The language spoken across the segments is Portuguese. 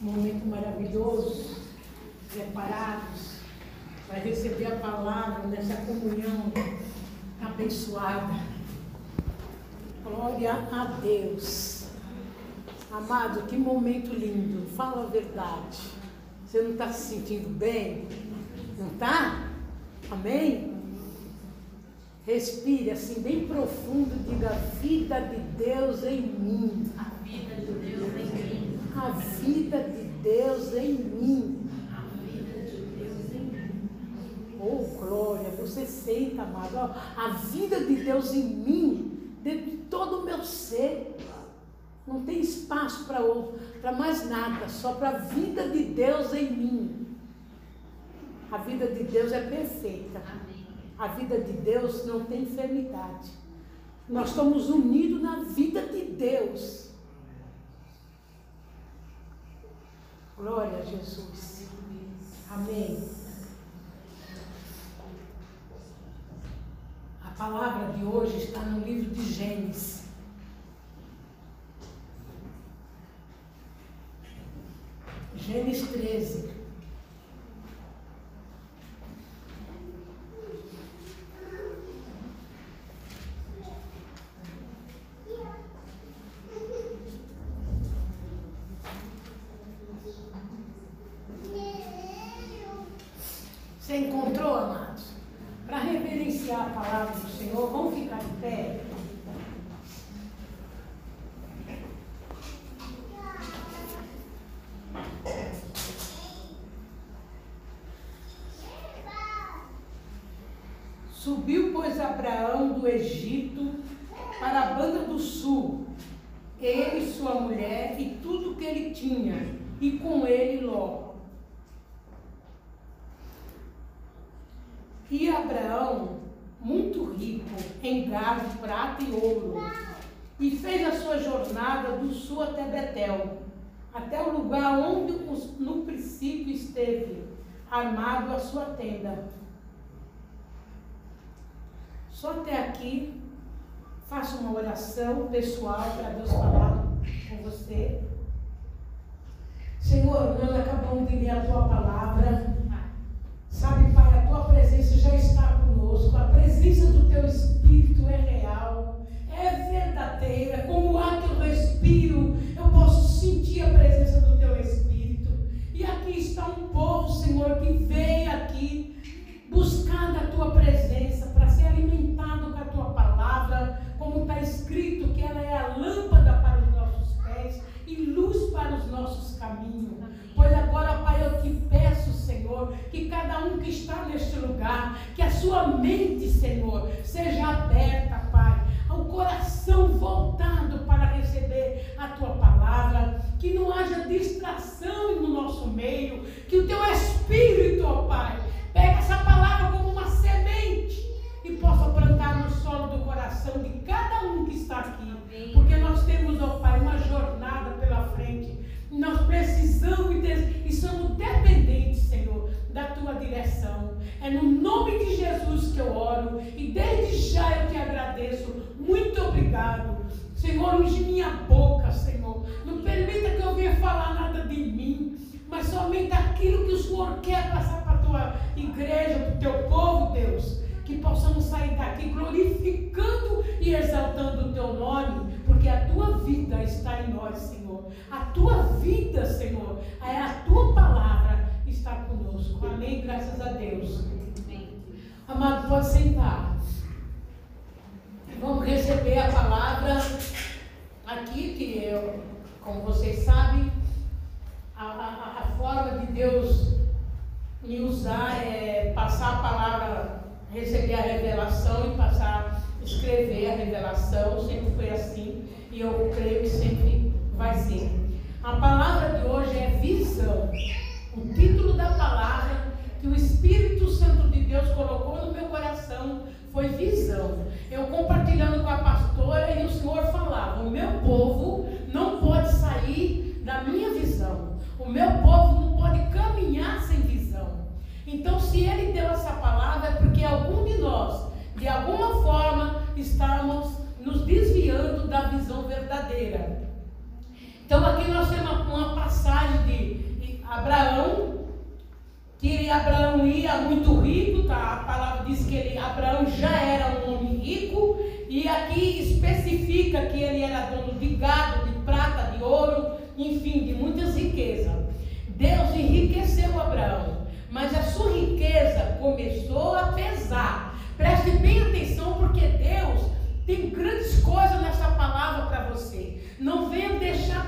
momento maravilhoso, preparados para receber a palavra nessa comunhão abençoada. Glória a Deus. Amado, que momento lindo. Fala a verdade. Você não está se sentindo bem? Não está? Amém? Respire assim bem profundo, diga vida de Deus em mim. A vida de Deus em mim. Oh, glória, você sente, amado. A vida de Deus em mim, dentro de todo o meu ser. Não tem espaço para mais nada, só para a vida de Deus em mim. A vida de Deus é perfeita. A vida de Deus não tem enfermidade. Nós estamos unidos na vida de Deus. Glória a Jesus. Amém. A palavra de hoje está no livro de Gênesis. Gênesis 13. encontrou, amados, para reverenciar a palavra do Senhor, vamos armado a sua tenda. Só até aqui, faça uma oração pessoal para Deus falar com você. Senhor, nós acabamos de ler a tua palavra. Sabe, Pai, a tua presença já está conosco. A presença do teu Espírito é real, é verdadeira, é como Me.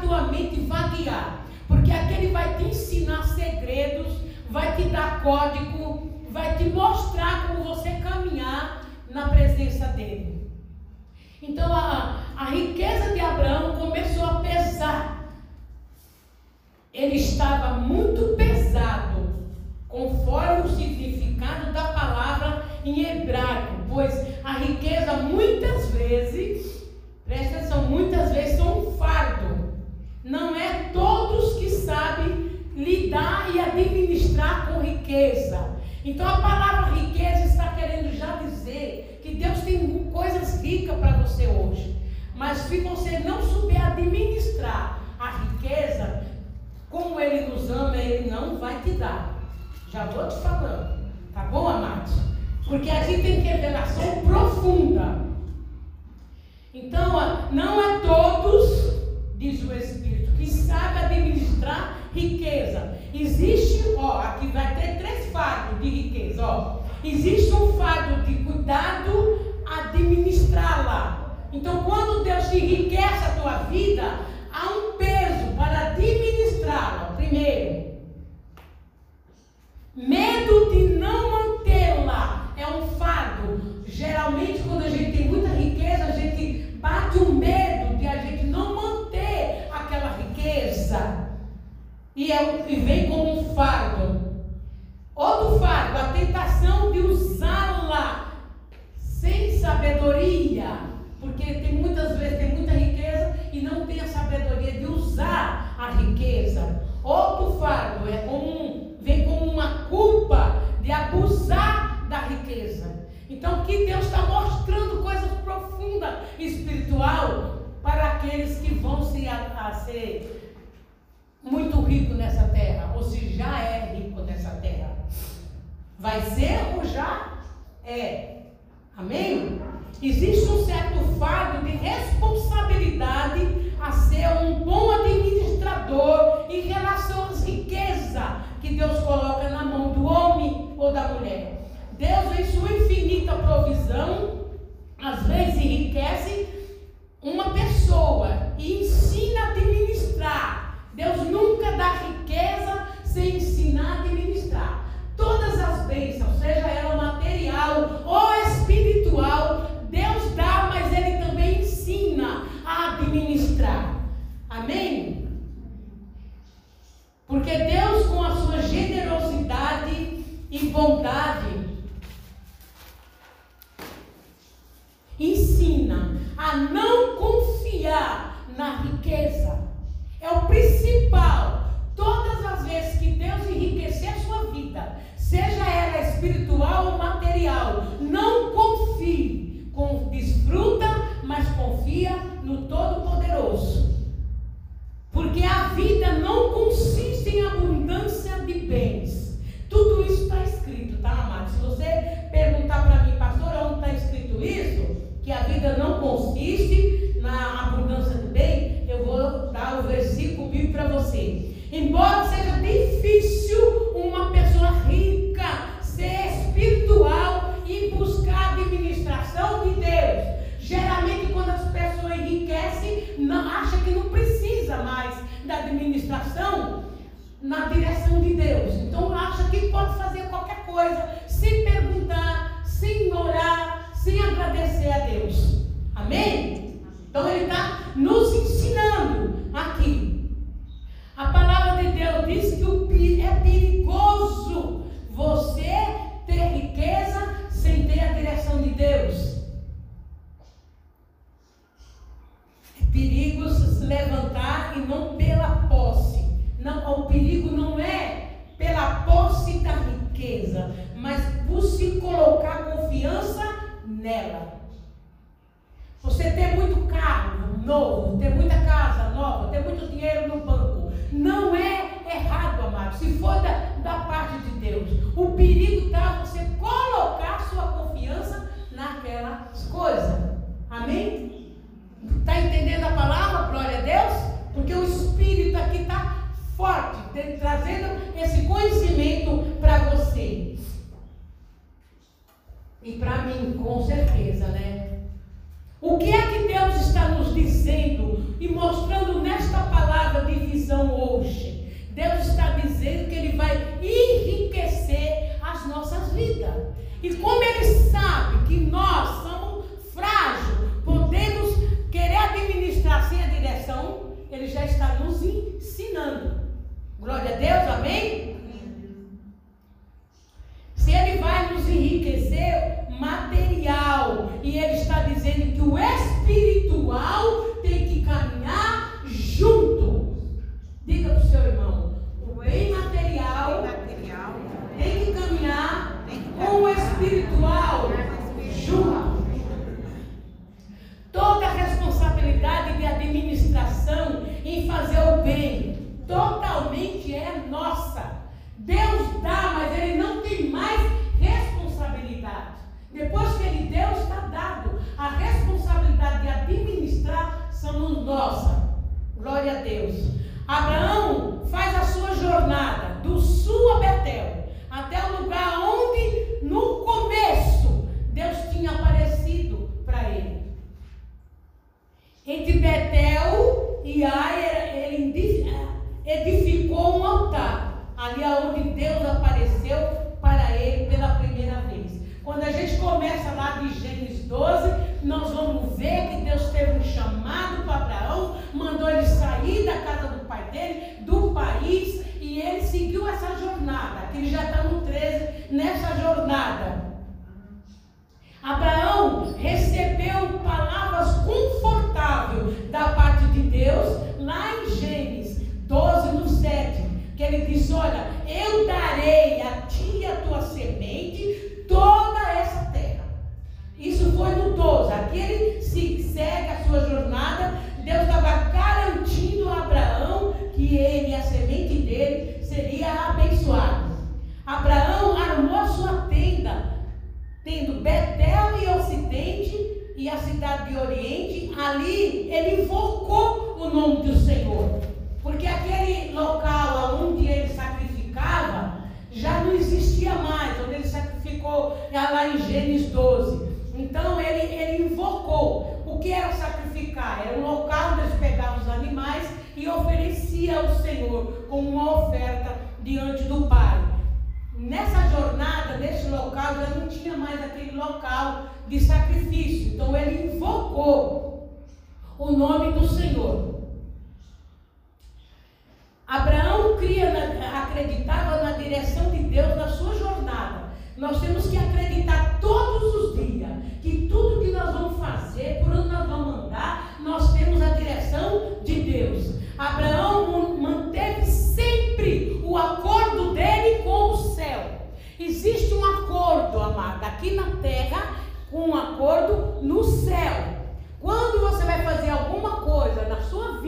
Tua mente vaguear, porque aqui ele vai te ensinar segredos, vai te dar código, vai te mostrar como você caminhar na presença dele. Então a, a riqueza de Abraão começou a pesar. Ele estava muito pesado, conforme o significado da palavra em hebraico, pois a riqueza muitas vezes, presta atenção, muitas vezes são um fardo. Não é todos que sabem lidar e administrar com riqueza. Então a palavra riqueza está querendo já dizer que Deus tem coisas ricas para você hoje. Mas se você não souber administrar a riqueza, como Ele nos ama, Ele não vai te dar. Já vou te falando. Tá bom, amados? Porque aqui tem revelação profunda. Então, não é todos, diz o Espírito, que sabe administrar riqueza. Existe, ó, aqui vai ter três fardos de riqueza, ó. Existe um fardo de cuidado, administrá-la. Então, quando Deus enriquece a tua vida, há um peso para administrá-la. Primeiro, medo de não mantê-la é um fardo. Geralmente, quando a gente tem muita riqueza, a gente bate o medo de a gente não manter riqueza. E, é, e vem como um fardo. Outro fardo, a tentação de usá-la sem sabedoria. Porque tem muitas vezes tem muita riqueza e não tem a sabedoria de usar a riqueza. Outro fardo é como vem como uma culpa de abusar da riqueza. Então que Deus está mostrando coisas profundas espiritual para aqueles que vão se a, a muito rico nessa terra, ou se já é rico nessa terra. Vai ser ou já é. Amém? Existe um certo fardo de responsabilidade a ser um bom administrador em relação às riquezas que Deus coloca na mão do homem ou da mulher. Deus, em sua infinita provisão, às vezes enriquece uma pessoa e ensina a administrar. Deus nunca dá riqueza sem ensinar a administrar. Todas as bênçãos, seja ela material ou espiritual, Deus dá, mas Ele também ensina a administrar. Amém? Porque Deus, com a sua generosidade e bondade, ensina a não confiar na riqueza. É o principal. Todas as vezes que Deus enriquecer a sua vida, seja ela espiritual ou material, não confie. Com, desfruta, mas confia no Todo-Poderoso. Porque a vida não consiste em abundância de bens. Tudo isso está escrito, tá, amado? Se você perguntar para mim, pastor, onde está escrito isso? Que a vida não consiste na abundância de eu vou dar o versículo bíblico para você. Embora seja difícil uma pessoa rica ser espiritual e buscar a administração de Deus. Geralmente, quando as pessoas enriquecem, não, acha que não precisa mais da administração na direção de Deus. Então, acha que pode fazer qualquer coisa, sem perguntar, sem orar, sem agradecer a Deus. Amém? Então, ele está nos ensinando aqui. A palavra de Deus diz que é perigoso você ter riqueza sem ter a direção de Deus. É perigo se levantar e não pela posse. Não, o perigo não é pela posse da riqueza, mas por se colocar confiança nela. Você ter muito carro novo, ter muita casa nova, ter muito dinheiro no banco, não é errado, amado. Se for da, da parte de Deus. O perigo está você colocar sua confiança naquelas coisas. Amém? Está entendendo a palavra? Glória a Deus? Porque o Espírito aqui está forte, trazendo esse conhecimento para você. E para mim, com certeza, né? O que é que Deus está nos dizendo e mostrando nesta palavra de visão hoje? Deus está dizendo que Ele vai enriquecer as nossas vidas. E como Ele sabe que nós somos frágeis, podemos querer administrar sem a direção, Ele já está nos ensinando. Glória a Deus, amém? Se Ele vai nos enriquecer material, e Ele está dizendo que o espiritual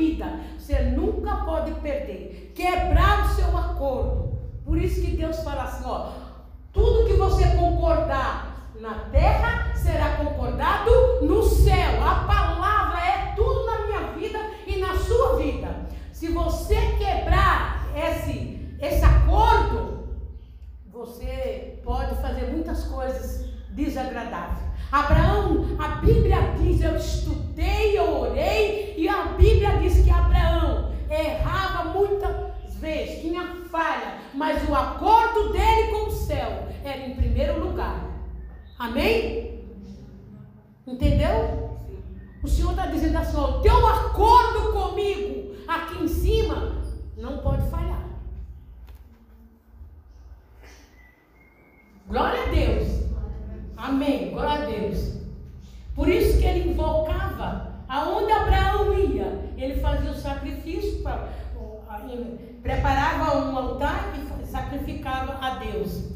vida, você nunca pode perder, quebrar o seu acordo. Por isso que Deus fala assim, ó, tudo que você concordar na terra será concordado no céu. A palavra é tudo na minha vida e na sua vida. Se você quebrar esse, esse acordo, você pode fazer muitas coisas desagradáveis. Abraão, a Bíblia diz: Eu estudei, eu orei, e a Bíblia diz que Abraão errava muitas vezes, tinha falha, mas o acordo dele com o céu era em primeiro lugar. Amém? Entendeu? O Senhor está dizendo assim: o teu acordo comigo aqui em cima não pode falhar. Glória a Deus. Amém. Glória a Deus. Por isso que ele invocava. Aonde Abraão ia, ele fazia o sacrifício, pra, preparava um altar e sacrificava a Deus.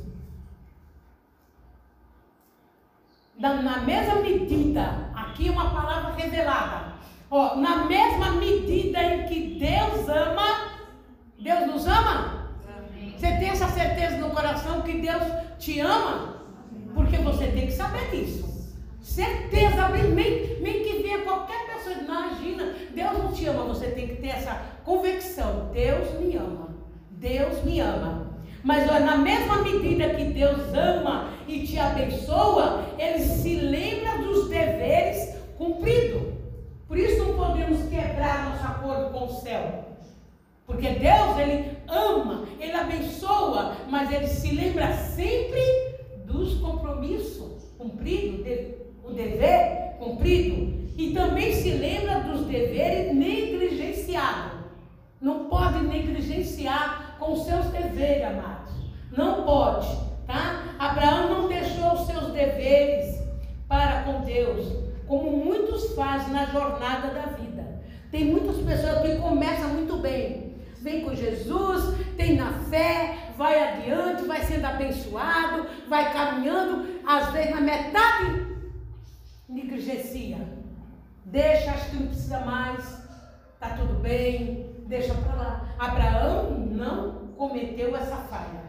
Na, na mesma medida, aqui uma palavra revelada. Ó, na mesma medida em que Deus ama, Deus nos ama? Você tem essa certeza no coração que Deus te ama? Porque você tem que saber disso. Certeza, bem, bem que venha qualquer pessoa, imagina, Deus não te ama, você tem que ter essa convicção. Deus me ama. Deus me ama. Mas na mesma medida que Deus ama e te abençoa, Ele se lembra dos deveres cumpridos. Por isso não podemos quebrar nosso acordo com o céu. Porque Deus, Ele ama, Ele abençoa, mas Ele se lembra sempre dos compromissos cumpridos, o dever cumprido. E também se lembra dos deveres negligenciados. Não pode negligenciar com seus deveres, amados. Não pode, tá? Abraão não deixou os seus deveres para com Deus, como muitos fazem na jornada da vida. Tem muitas pessoas que começam muito bem, vem com Jesus, tem na fé, vai adiante, vai sendo abençoado, vai caminhando, às vezes na metade negligencia. Deixa, acho que não precisa mais, tá tudo bem, deixa para lá. Abraão não cometeu essa falha.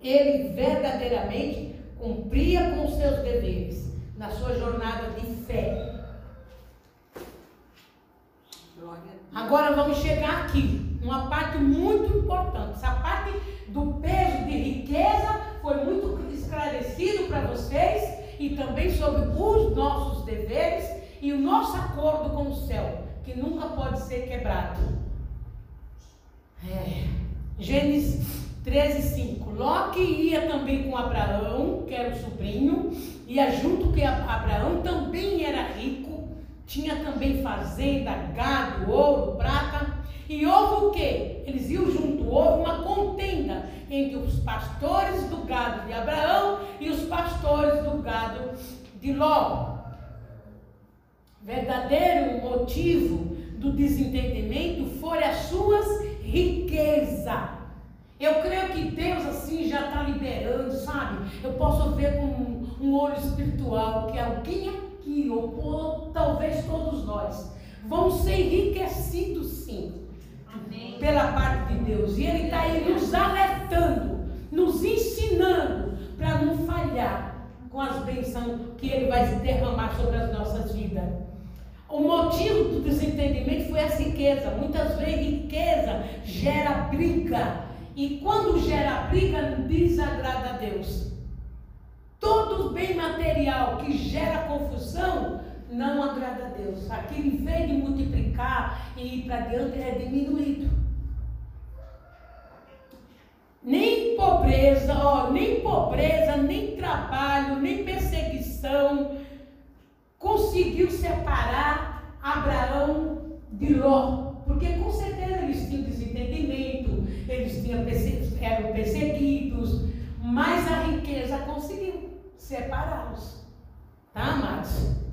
Ele verdadeiramente cumpria com os seus deveres na sua jornada de fé. Agora vamos chegar aqui, uma parte muito importante. Essa parte do peso de riqueza foi muito esclarecido para vocês e também sobre os nossos deveres e o nosso acordo com o céu, que nunca pode ser quebrado. É. Gênesis 13, 5. Loque ia também com Abraão, que era o sobrinho, ia junto que Abraão também era rico, tinha também fazenda, gado, ouro, prata. E houve o que? Eles iam junto, houve uma contenda entre os pastores do gado de Abraão e os pastores do gado de Ló. Verdadeiro motivo do desentendimento foi as suas riquezas. Eu creio que Deus assim já está liberando, sabe? Eu posso ver com um olho espiritual que alguém aqui, ou, ou talvez todos nós, vão ser enriquecidos sim Pela parte de Deus. E Ele está aí nos alertando, nos ensinando para não falhar com as bênçãos que Ele vai derramar sobre as nossas vidas. O motivo do desentendimento foi a riqueza. Muitas vezes riqueza gera briga. E quando gera briga, desagrada a Deus. Todo bem material que gera confusão não agrada a Deus. Aquilo, em vez de multiplicar e ir para diante, é diminuído. Nem pobreza, ó, nem pobreza, nem trabalho, nem perseguição conseguiu separar Abraão de Ló. Porque com certeza eles tinham desentendimento, eles tinham, eram perseguidos, mas a riqueza conseguiu separá-los. Tá, amados?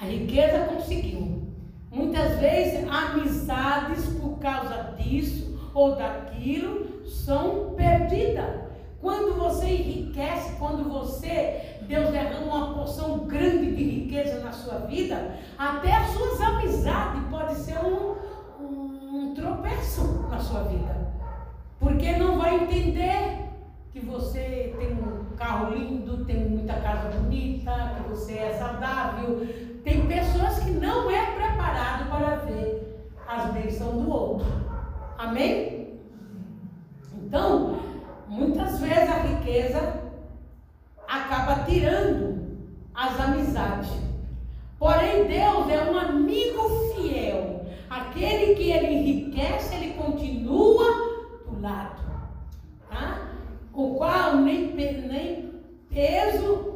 A riqueza conseguiu. Muitas vezes, amizades por causa disso ou daquilo são perdidas. Quando você enriquece, quando você, Deus derrama uma porção grande de riqueza na sua vida, até as suas amizades pode ser um, um, um tropeço na sua vida. Porque não vai entender que você tem um carro lindo, tem muita casa bonita, que você é saudável, tem pessoas que não é preparado para ver as bênçãos do outro. Amém? Então, muitas vezes a riqueza acaba tirando as amizades. Porém, Deus é um amigo fiel. Aquele que ele enriquece, ele continua do lado. Tá? O qual nem, nem peso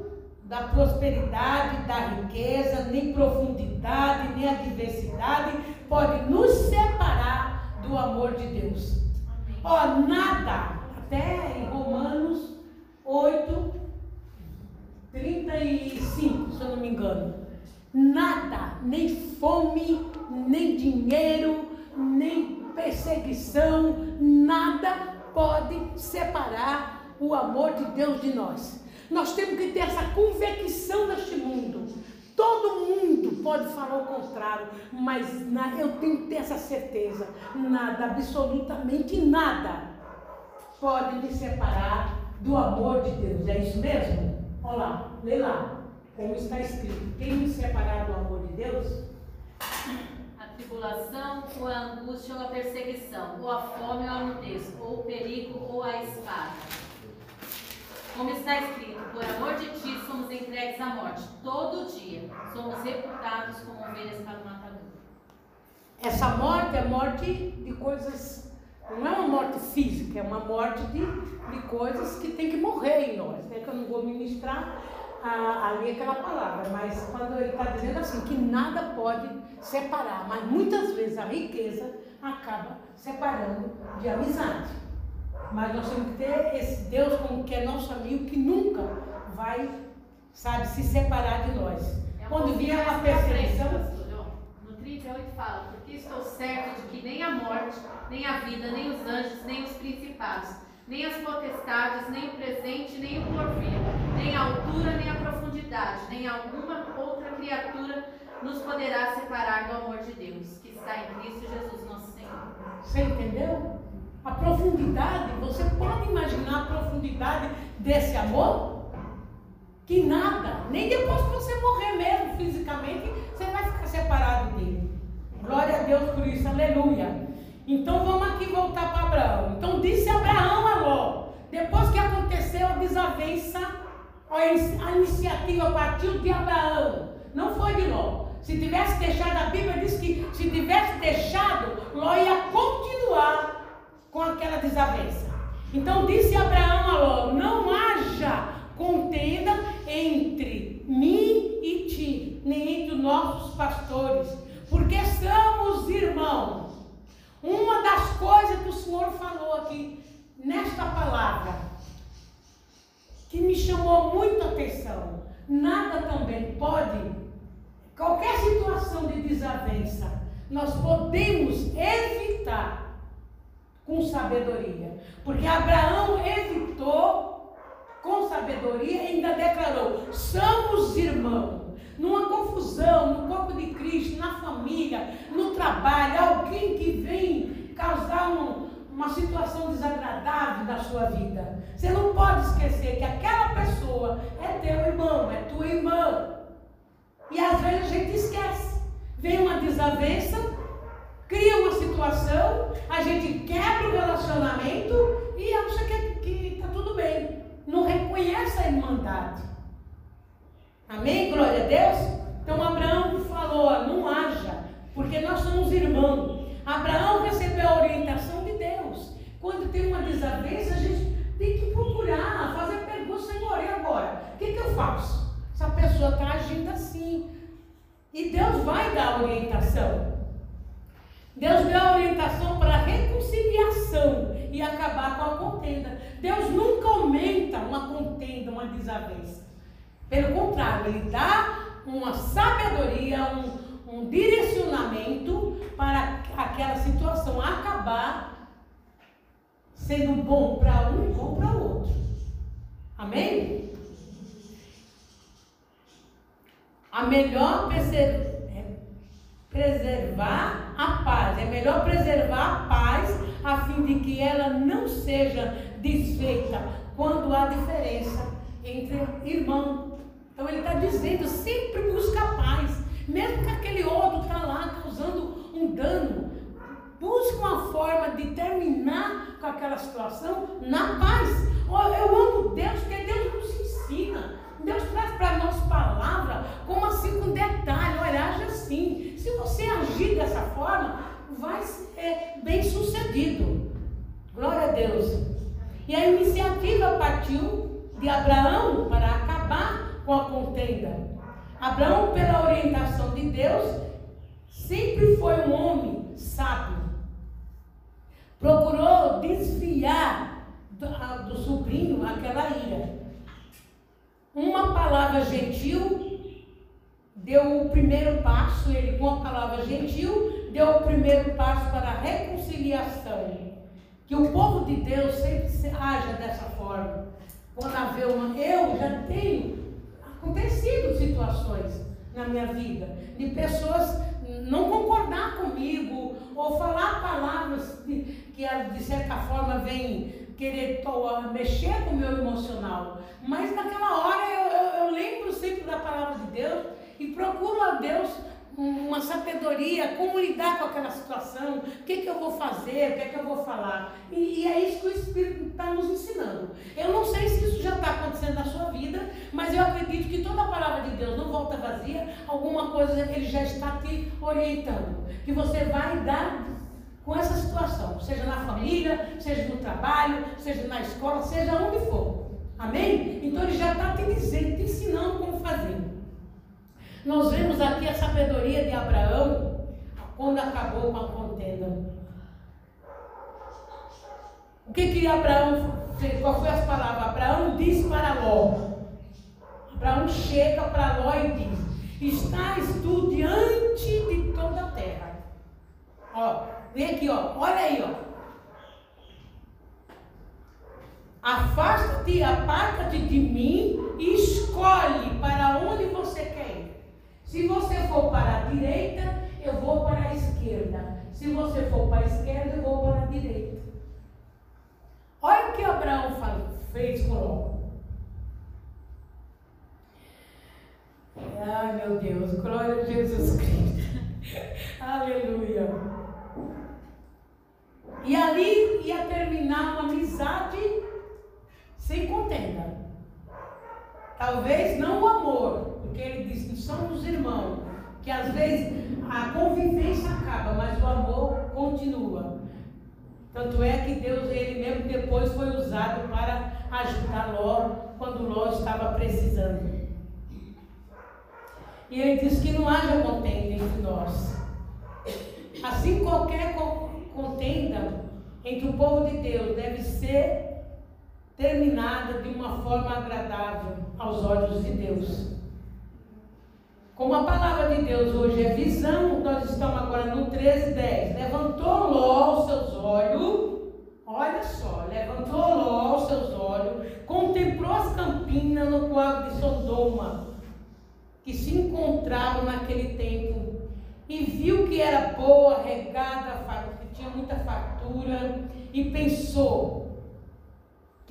da prosperidade, da riqueza, nem profundidade, nem a diversidade pode nos separar do amor de Deus. Ó, oh, nada, até em Romanos 8, 35, se eu não me engano. Nada, nem fome, nem dinheiro, nem perseguição, nada pode separar o amor de Deus de nós. Nós temos que ter essa convicção neste mundo. Todo mundo pode falar o contrário, mas eu tenho que ter essa certeza. Nada, absolutamente nada, pode me separar do amor de Deus. É isso mesmo? Olha lá, lê lá. Como está escrito: quem me separar do amor de Deus? A tribulação, ou a angústia, ou a perseguição, ou a fome, ou a nudez, ou o perigo, ou a espada. Como está escrito, por amor de ti somos entregues à morte. Todo dia somos reputados como ovelhas para o matador. Essa morte é morte de coisas. Não é uma morte física, é uma morte de, de coisas que tem que morrer em nós. É que eu não vou ministrar ali aquela palavra, mas quando ele está dizendo assim, que nada pode separar, mas muitas vezes a riqueza acaba separando de amizade. Mas nós temos que ter esse Deus como que é nosso amigo, que nunca vai, sabe, se separar de nós. É um Quando vier uma ó. No 38 fala, porque estou certo de que nem a morte, nem a vida, nem os anjos, nem os principados, nem as potestades, nem o presente, nem o porvir, nem a altura, nem a profundidade, nem alguma outra criatura nos poderá separar do amor de Deus, que está em Cristo Jesus nosso Senhor. Você entendeu? A profundidade, você pode imaginar a profundidade desse amor? Que nada, nem depois que você morrer mesmo fisicamente, você vai ficar separado dele. Glória a Deus por isso, aleluia. Então vamos aqui voltar para Abraão. Então disse Abraão a Ló, depois que aconteceu a desavença, a iniciativa partiu de Abraão, não foi de Ló. Se tivesse deixado, a Bíblia diz que se tivesse deixado, Ló ia continuar com aquela desavença. Então disse Abraão a Ló: Não haja contenda entre mim e ti, nem entre os nossos pastores, porque somos irmãos. Uma das coisas que o Senhor falou aqui nesta palavra, que me chamou muito a atenção, nada também pode, qualquer situação de desavença, nós podemos evitar com sabedoria. Porque Abraão evitou com sabedoria e ainda declarou: somos irmãos. Numa confusão, no corpo de Cristo, na família, no trabalho, alguém que vem causar um, uma situação desagradável na sua vida. Você não pode esquecer que aquela pessoa é teu irmão, é tua irmã. E às vezes a gente esquece. Vem uma desavença, cria uma situação, a gente quebra o relacionamento e acha que está tudo bem. Não reconhece a irmandade. Amém? Glória a Deus? Então Abraão falou: não haja, porque nós somos irmãos. Abraão recebeu a orientação de Deus. Quando tem uma desavença, a gente tem que procurar, fazer pergunta, Senhor, e agora? O que, que eu faço? Essa pessoa está agindo assim. E Deus vai dar a orientação. Deus deu a orientação para a reconciliação e acabar com a contenda. Deus nunca aumenta uma contenda, uma desavença. Pelo contrário, Ele dá uma sabedoria, um, um direcionamento para aquela situação acabar sendo bom para um e bom para o outro. Amém? A melhor preservar a paz. É melhor preservar a paz a fim de que ela não seja desfeita quando há diferença entre irmãos. Então ele está dizendo, sempre busca a paz. Mesmo que aquele outro está lá causando um dano. Busque uma forma de terminar com aquela situação na paz. Eu amo Deus, porque Deus nos ensina. Deus traz para nós palavra como assim com detalhe, olha, age assim. Se você agir dessa forma, vai ser bem sucedido. Glória a Deus. E a iniciativa partiu de Abraão para acabar com a contenda. Abraão, pela orientação de Deus, sempre foi um homem sábio. Procurou desviar do, do sobrinho aquela ira. Uma palavra gentil deu o primeiro passo, ele com a palavra gentil deu o primeiro passo para a reconciliação. Que o povo de Deus sempre haja dessa forma. Quando haver uma. Eu já tenho acontecido situações na minha vida de pessoas não concordar comigo ou falar palavras que, que de certa forma vêm querer mexer com o meu emocional. Mas naquela hora eu, eu, eu lembro sempre da palavra de Deus e procuro a Deus uma sabedoria, como lidar com aquela situação, o que, que eu vou fazer, o que, que eu vou falar. E, e é isso que o Espírito está nos ensinando. Eu não sei se isso já está acontecendo na sua vida, mas eu acredito que toda a palavra de Deus não volta vazia, alguma coisa ele já está te orientando. Que você vai dar com essa situação, seja na família, seja no trabalho, seja na escola, seja onde for. Amém? Então ele já está te dizendo, te ensinando como fazer. Nós vemos aqui a sabedoria de Abraão quando acabou com a contenda. O que que Abraão fez? Qual foi as palavras? Abraão disse para Ló. Abraão chega para Ló e diz: Estás tu diante de toda a terra. Ó, vem aqui, ó. Olha aí, ó. Afasta-te, aparta-te de mim e escolhe para onde você quer ir. Se você for para a direita, eu vou para a esquerda. Se você for para a esquerda, eu vou para a direita. Olha o que Abraão fez com. Ai meu Deus, glória a Jesus Cristo. Aleluia. E ali ia terminar uma amizade sem contenda. Talvez não o amor, porque ele diz que somos irmãos, que às vezes a convivência acaba, mas o amor continua. Tanto é que Deus, ele mesmo depois foi usado para ajudar Ló quando Ló estava precisando. E ele diz que não haja contenda entre nós. Assim, qualquer contenda entre o povo de Deus deve ser terminada de uma forma agradável aos olhos de Deus. Como a palavra de Deus hoje é visão, nós estamos agora no 13, 10. Levantou Ló os seus olhos, olha só, levantou Ló os seus olhos, contemplou as campinas no quadro de Sodoma, que se encontravam naquele tempo, e viu que era boa, regada, muita fartura, e pensou: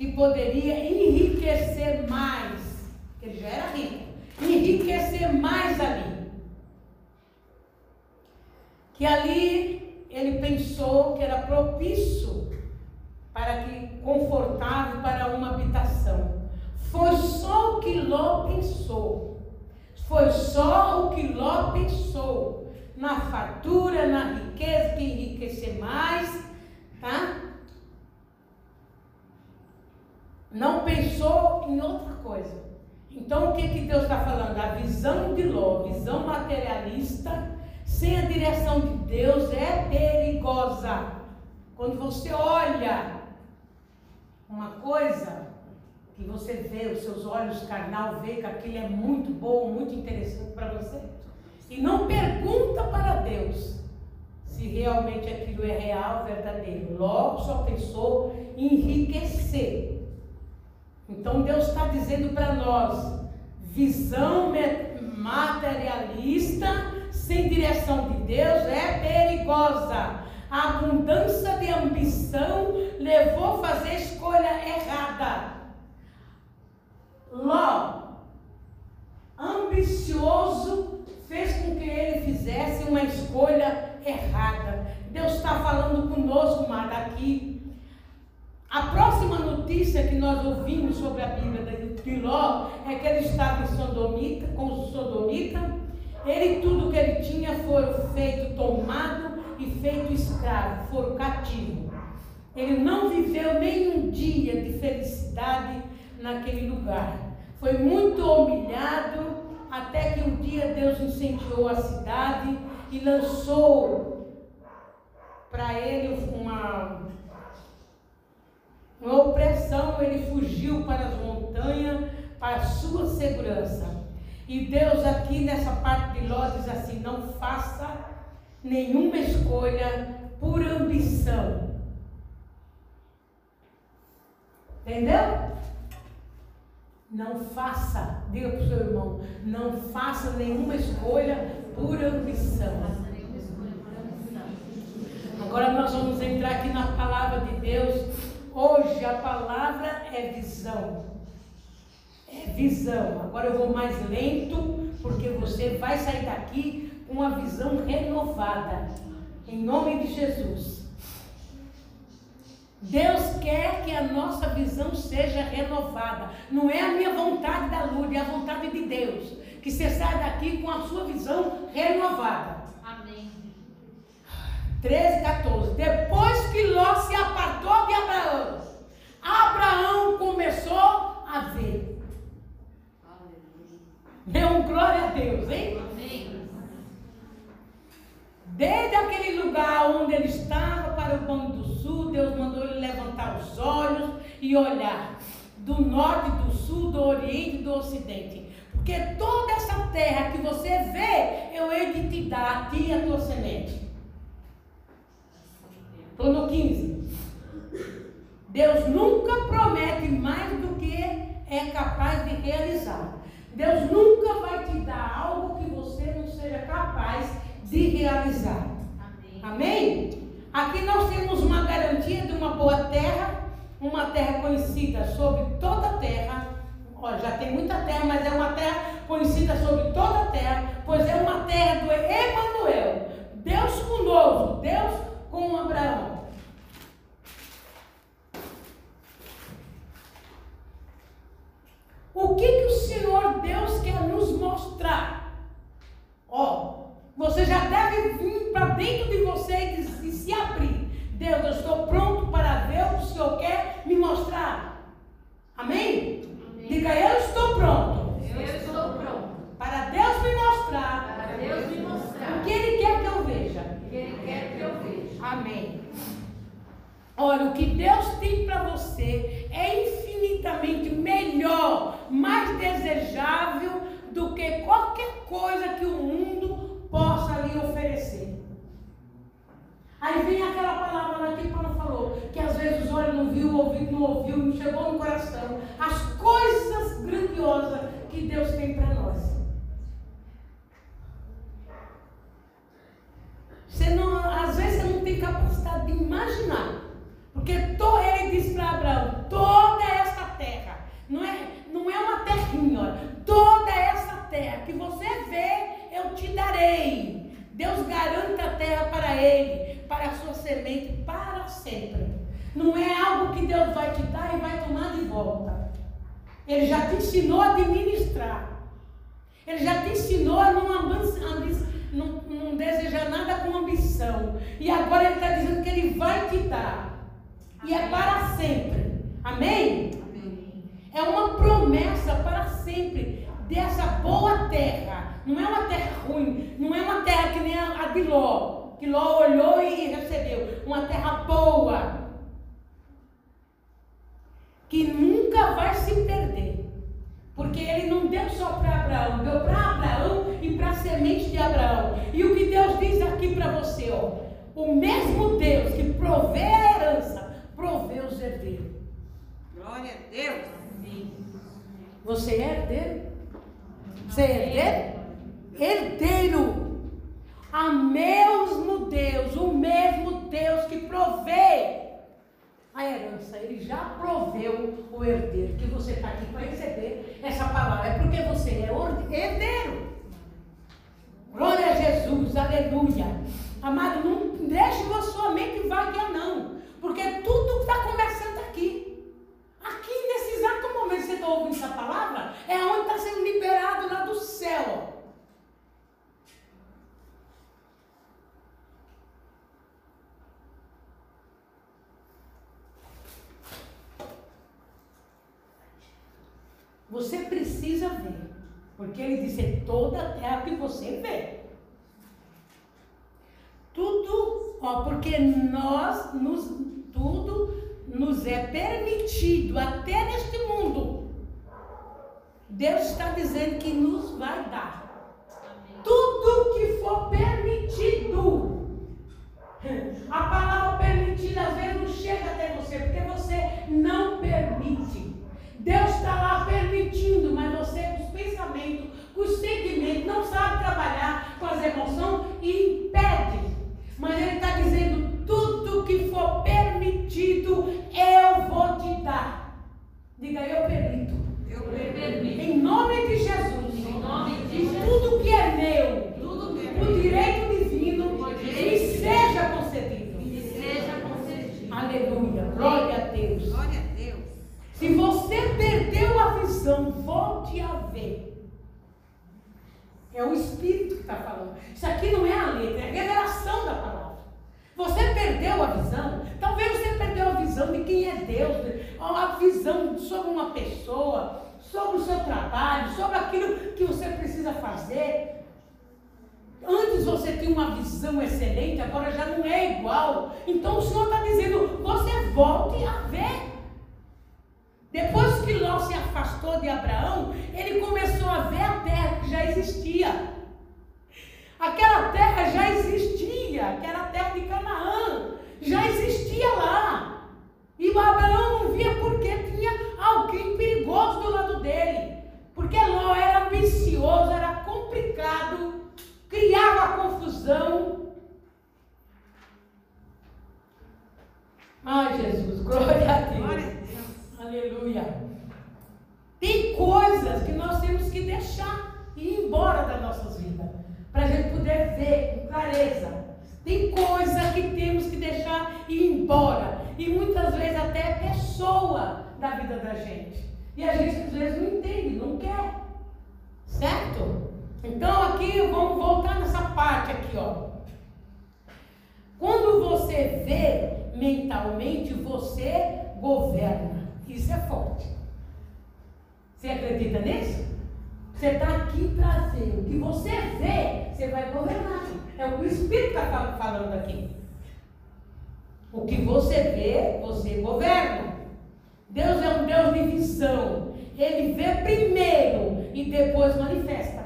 que poderia enriquecer mais, ele já era rico, enriquecer mais ali. Que ali ele pensou que era propício para que confortável para uma habitação. Foi só o que Ló pensou. Foi só o que Ló pensou na fartura, na riqueza que enriquecer mais, tá? não pensou em outra coisa. Então o que, que Deus está falando? A visão de Ló, visão materialista, sem a direção de Deus, é perigosa. Quando você olha uma coisa que você vê, os seus olhos carnal vê que aquilo é muito bom, muito interessante para você, e não pergunta para Deus se realmente aquilo é real, verdadeiro. Logo só pensou em enriquecer então Deus está dizendo para nós: visão materialista sem direção de Deus é perigosa. A abundância de ambição levou a fazer escolha errada. Ló, ambicioso, fez com que ele fizesse uma escolha errada. Deus está falando conosco, Mara, aqui a próxima notícia que nós ouvimos sobre a Bíblia de Ló é que ele estava em Sodomita, com o Sodomita. Ele tudo que ele tinha foram feito tomado e feito escravo, foram cativo. Ele não viveu nenhum dia de felicidade naquele lugar. Foi muito humilhado até que um dia Deus incendiou a cidade e lançou para ele uma uma opressão, ele fugiu para as montanhas, para a sua segurança. E Deus aqui nessa parte de Ló diz assim: não faça nenhuma escolha por ambição. Entendeu? Não faça, diga para o seu irmão, não faça nenhuma escolha por ambição. Agora nós vamos entrar aqui na palavra de Deus. Hoje a palavra é visão. É visão. Agora eu vou mais lento, porque você vai sair daqui com uma visão renovada. Em nome de Jesus. Deus quer que a nossa visão seja renovada. Não é a minha vontade da luz, é a vontade de Deus. Que você saia daqui com a sua visão renovada. Amém. 13, 14. Depois que Ló se apartou de Abraão, Abraão começou a ver. Deu um glória a Deus, hein? Amém. Desde aquele lugar onde ele estava para o Pão do Sul, Deus mandou os olhos e olhar do norte, do sul, do oriente e do ocidente. Porque toda essa terra que você vê, eu hei de te dar a ti e a tua semente. Estou no 15. Deus nunca promete mais do que é capaz de realizar. Deus nunca vai te dar algo que você não seja capaz de realizar. Amém. Amém? Aqui nós temos uma garantia de uma boa terra, uma terra conhecida sobre toda a terra. Olha, já tem muita terra, mas é uma terra conhecida sobre toda a terra, pois é uma terra do Emanuel. Deus conosco, Deus com Abraão. O que, que o Senhor Deus quer nos mostrar? Ó, você já deve vir para dentro de você e, e se abrir. Deus, eu estou pronto para ver o que o Senhor quer me mostrar. Amém? Amém. Diga, eu estou pronto Eu estou pronto para Deus me mostrar para Deus me o mostrar que Ele quer que eu veja. o que Ele quer que eu veja. Amém. Olha, o que Deus tem para você é infinitamente melhor, mais desejável do que qualquer coisa que o mundo possa lhe oferecer. Aí vem aquela palavra que Paulo falou, que às vezes os olhos não viu, o ouvido não ouviu, não chegou no coração. As coisas grandiosas que Deus tem para nós. Você não, às vezes você não tem capacidade de imaginar. Porque to, ele diz para Abraão: toda essa terra, não é, não é uma terrinha, toda essa terra que você vê, eu te darei. Deus garante a terra para ele, para a sua semente, para sempre. Não é algo que Deus vai te dar e vai tomar de volta. Ele já te ensinou a administrar. Ele já te ensinou a não, não, não desejar nada com ambição. E agora ele está dizendo que ele vai te dar. E é para sempre. Amém? Amém. É uma promessa para sempre dessa boa terra. Não é uma terra ruim, não é uma terra que nem a de Ló, que Ló olhou e recebeu. Uma terra boa, que nunca vai se perder. Porque ele não deu só para Abraão, deu para Abraão e para a semente de Abraão. E o que Deus diz aqui para você, ó, o mesmo Deus que provê a herança, provê os herdeiros. Glória a Deus. Você é herdeiro? Você é herdeiro? Herdeiro. A mesmo Deus, o mesmo Deus que provê a herança, ele já proveu o herdeiro. Que você está aqui para receber essa palavra. É porque você é herdeiro. Glória a Jesus, aleluia. Amado, não deixe a sua mente vaguear, não. Porque tudo está começando aqui. Aqui, nesse exato momento que você está ouvindo essa palavra, é onde está sendo liberado lá do céu. Você precisa ver. Porque ele disse, é toda a terra que você vê. Tudo, ó, porque nós, nos, tudo nos é permitido, até neste mundo. Deus está dizendo que nos vai dar. Tudo que for permitido. A palavra permitida às vezes não chega até você, porque você não permite. Deus está lá permitindo, mas você com os pensamentos, com os sentimentos, não sabe trabalhar com as emoções e impede. Mas Ele está dizendo: tudo que for permitido, eu vou te dar. Diga, eu permito. Eu permito. Em nome de Jesus. Em nome de Jesus. Tudo que é meu, tudo que é meu. o direito divino, me seja concedido. Me seja concedido. Aleluia. Glória a Deus. Glória a Deus. Se você perdeu a visão, volte a ver. É o Espírito que está falando. Isso aqui não é a letra, é a revelação da palavra. Você perdeu a visão. Talvez você perdeu a visão de quem é Deus, a visão sobre uma pessoa, sobre o seu trabalho, sobre aquilo que você precisa fazer. Antes você tinha uma visão excelente, agora já não é igual. Então o Senhor está dizendo: você volte a ver. Depois que Ló se afastou de Abraão, ele começou a ver a terra que já existia. Aquela terra já existia, que era a terra de Canaã, já existia lá. E Abraão não via porque tinha alguém perigoso do lado dele. Porque Ló era ambicioso, era complicado, criava confusão. Ai, Jesus, glória a Deus. Glória a Deus. Aleluia. Tem coisas que nós temos que deixar ir embora das nossas vidas, para a gente poder ver com clareza. Tem coisa que temos que deixar ir embora, e muitas vezes até pessoa da vida da gente. E a gente às vezes não entende, não quer. Certo? Então aqui vamos voltar nessa parte aqui, ó. Quando você vê mentalmente, você governa. Isso é forte. Você acredita nisso? Você está aqui ver. O que você vê, você vai governar. É o que o Espírito está falando aqui. O que você vê, você governa. Deus é um Deus de visão. Ele vê primeiro e depois manifesta.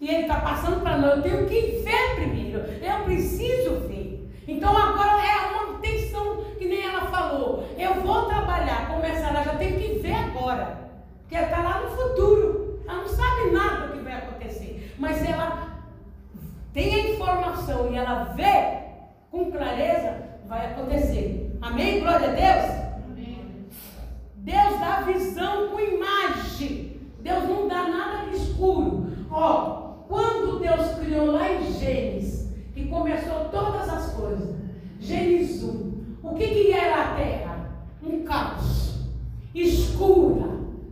E ele está passando para nós, eu tenho que ver primeiro. Eu preciso ver. Então agora é uma tensão, nem ela falou. Eu vou trabalhar, começar lá, já tenho que ver agora. Porque ela está lá no futuro. Ela não sabe nada do que vai acontecer. Mas ela tem a informação e ela vê com clareza, vai acontecer. Amém? Glória a Deus? Deus dá visão com imagem. Deus não dá nada de escuro. Ó, quando Deus criou lá em Gênesis, que começou todas as coisas, Gênesis 1, o que, que era a terra? Um caos, escura,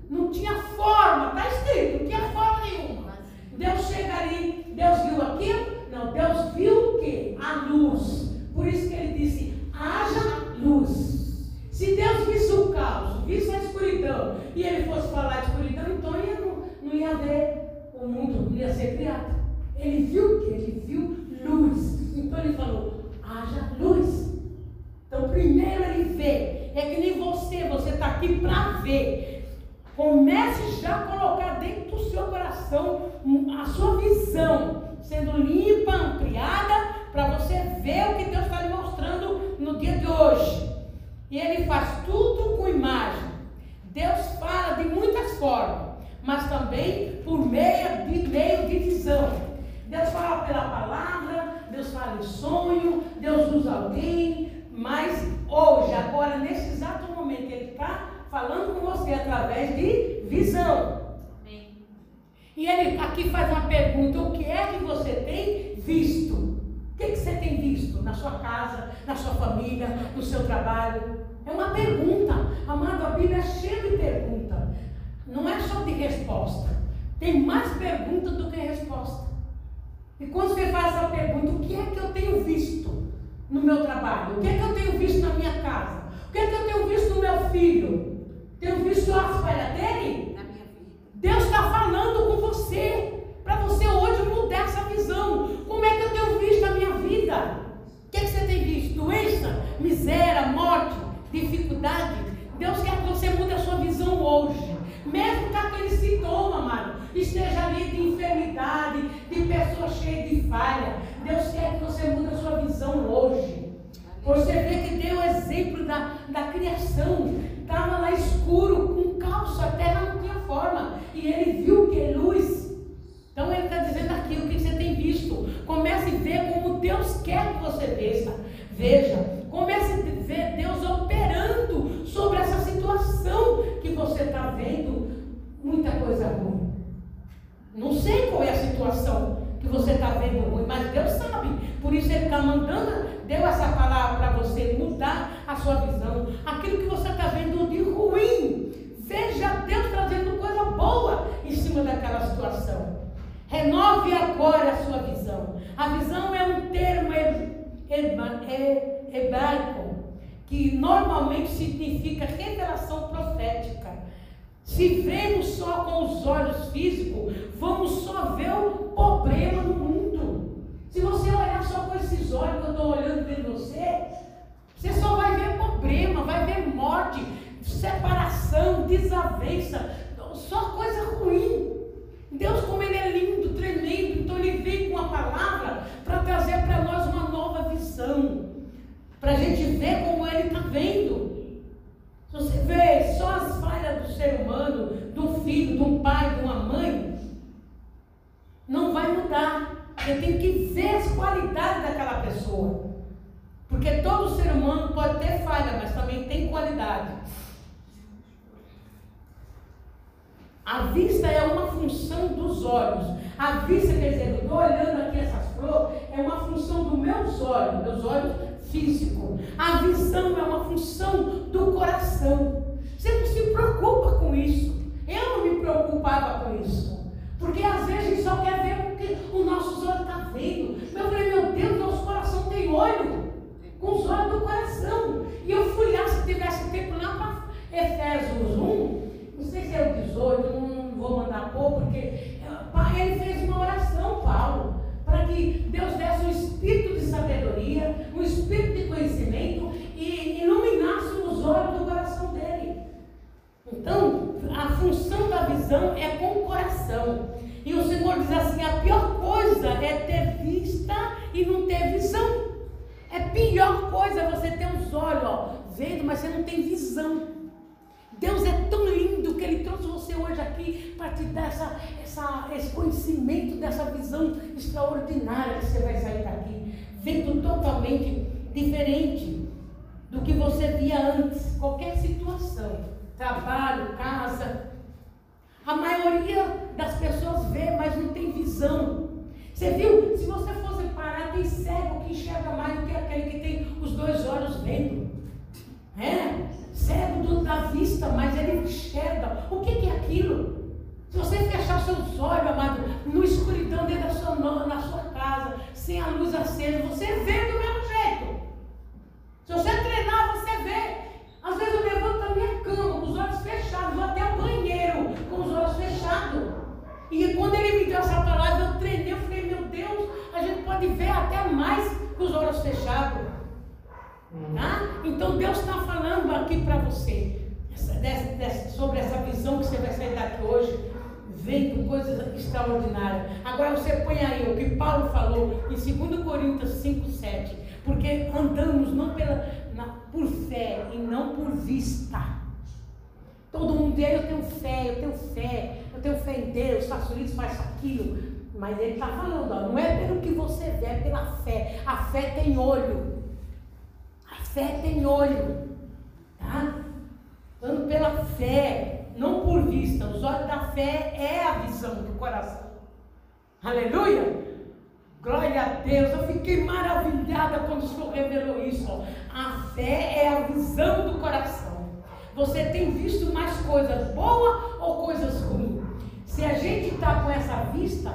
não tinha forma, está escrito, não tinha forma nenhuma. Deus chega ali, Deus viu aquilo? Não, Deus viu o quê? A luz. Por isso que ele disse: haja luz. Se Deus visse o caos, visse a escuridão, e ele fosse falar de escuridão, então ia, não, não ia haver, o mundo ia ser criado. Ele viu o que? Ele viu luz. Então ele falou: haja luz. Então primeiro ele vê. É que nem você, você está aqui para ver. Comece já a colocar dentro do seu coração a sua visão, sendo limpa, ampliada, para você ver o que Deus está lhe mostrando no dia de hoje. E ele faz tudo com imagem. Deus fala de muitas formas, mas também por meio de, meio de visão. Deus fala pela palavra, Deus fala em sonho, Deus usa alguém, mas hoje, agora, nesse exato momento, Ele está falando com você através de visão. Amém. E ele aqui faz uma pergunta: o que é que você tem visto? O que, que você tem visto na sua casa, na sua família, no seu trabalho? É uma pergunta. Amado, a Bíblia é cheia de pergunta. Não é só de resposta. Tem mais pergunta do que resposta. E quando você faz essa pergunta, o que é que eu tenho visto no meu trabalho? O que é que eu tenho visto na minha casa? O que é que eu tenho visto no meu filho? Tenho visto a falha dele? Na minha vida. Deus está falando com você. Para você hoje mudar essa visão. Como é que eu tenho visto a minha vida? O que, é que você tem visto? Doença, miséria, morte, dificuldade. Deus quer que você mude a sua visão hoje. Mesmo que aquele sintoma, amado, esteja ali de enfermidade, de pessoa cheia de falha. Deus quer que você mude a sua visão hoje. Você vê que deu exemplo da, da criação. Estava lá escuro, com calço, a terra não tinha forma. E ele viu que é luz. Então ele está dizendo aqui o que você tem visto. Comece a ver como Deus quer que você veja. Veja, comece é a ver Deus operando sobre essa situação que você está vendo muita coisa ruim. Não sei qual é a situação que você está vendo ruim, mas Deus sabe. Por isso Ele está mandando, deu essa palavra para você mudar a sua visão. Aquilo que você está vendo de ruim, veja Deus trazendo coisa boa em cima daquela situação. Renove agora a sua visão. A visão é um termo é, hebraico, que normalmente significa revelação profética. Se vemos só com os olhos físicos, vamos só ver o problema no mundo. Se você olhar só com esses olhos que eu estou olhando de você, você só vai ver problema, vai ver morte, separação, desavença, só coisa ruim. Deus, como Ele é lindo, tremendo, então Ele vem com a palavra para trazer para nós uma nova visão, para a gente ver como Ele está vendo. Você vê só as falhas do ser humano, do filho, do pai, de uma mãe, não vai mudar. Você tem que ver as qualidades daquela pessoa. Porque todo ser humano pode ter falha, mas também tem qualidade. A vista é uma função dos olhos. A vista, quer dizer, eu estou olhando aqui essas flores, é uma função dos meus olhos, meus olhos físicos. A visão é uma função do coração. Você não se preocupa com isso. Eu não me preocupava com isso. Porque às vezes a gente só quer ver o que os nossos olhos estão tá vendo. Eu falei, meu Deus, nosso coração tem olho. Com os olhos do coração. E eu fui lá, se tivesse tempo lá para Efésios 1, não sei se é o 18, não vou mandar pôr, porque é, ele fez uma oração, Paulo, para que Deus desse um espírito de sabedoria, um espírito de conhecimento e iluminasse os olhos do coração dele. Então, a função da visão é com o coração. E o Senhor diz assim: a pior coisa é ter vista e não ter visão. É pior coisa você ter os olhos ó, vendo, mas você não tem visão. Deus é tão lindo que Ele trouxe você hoje aqui para te dar essa, essa, esse conhecimento dessa visão extraordinária que você vai sair daqui, vendo totalmente diferente do que você via antes, qualquer situação, trabalho, casa. A maioria das pessoas vê, mas não tem visão. Você viu? Se você fosse parar, tem cego que enxerga mais do que aquele que tem os dois olhos vendo. É? Cego da vista, mas ele enxerga. O que, que, é aquilo? Se você fechar seus olhos, amado, no escuridão dentro da sua, na sua casa, sem a luz acesa, você vê do mesmo jeito. Se você treinar, você vê. Às vezes eu levanto da minha cama com os olhos fechados, vou até o banheiro com os olhos fechados. E quando ele me deu essa palavra, eu treinei, eu falei, meu Deus, a gente pode ver até mais com os olhos fechados. Tá? Então Deus está falando aqui para você essa, dessa, dessa, sobre essa visão que você vai sair daqui hoje, vendo coisas extraordinárias. Agora você põe aí o que Paulo falou em 2 Coríntios 5, 7. Porque andamos não pela, na, por fé e não por vista. Todo mundo diz, eu tenho fé, eu tenho fé, eu tenho fé em Deus, faço isso, faço aquilo. Mas ele está falando, ó, não é pelo que você vê, é pela fé. A fé tem olho fé tem olho, tá? Dando pela fé, não por vista. Os olhos da fé é a visão do coração. Aleluia! Glória a Deus, eu fiquei maravilhada quando o Senhor revelou isso. A fé é a visão do coração. Você tem visto mais coisas boas ou coisas ruins? Se a gente está com essa vista,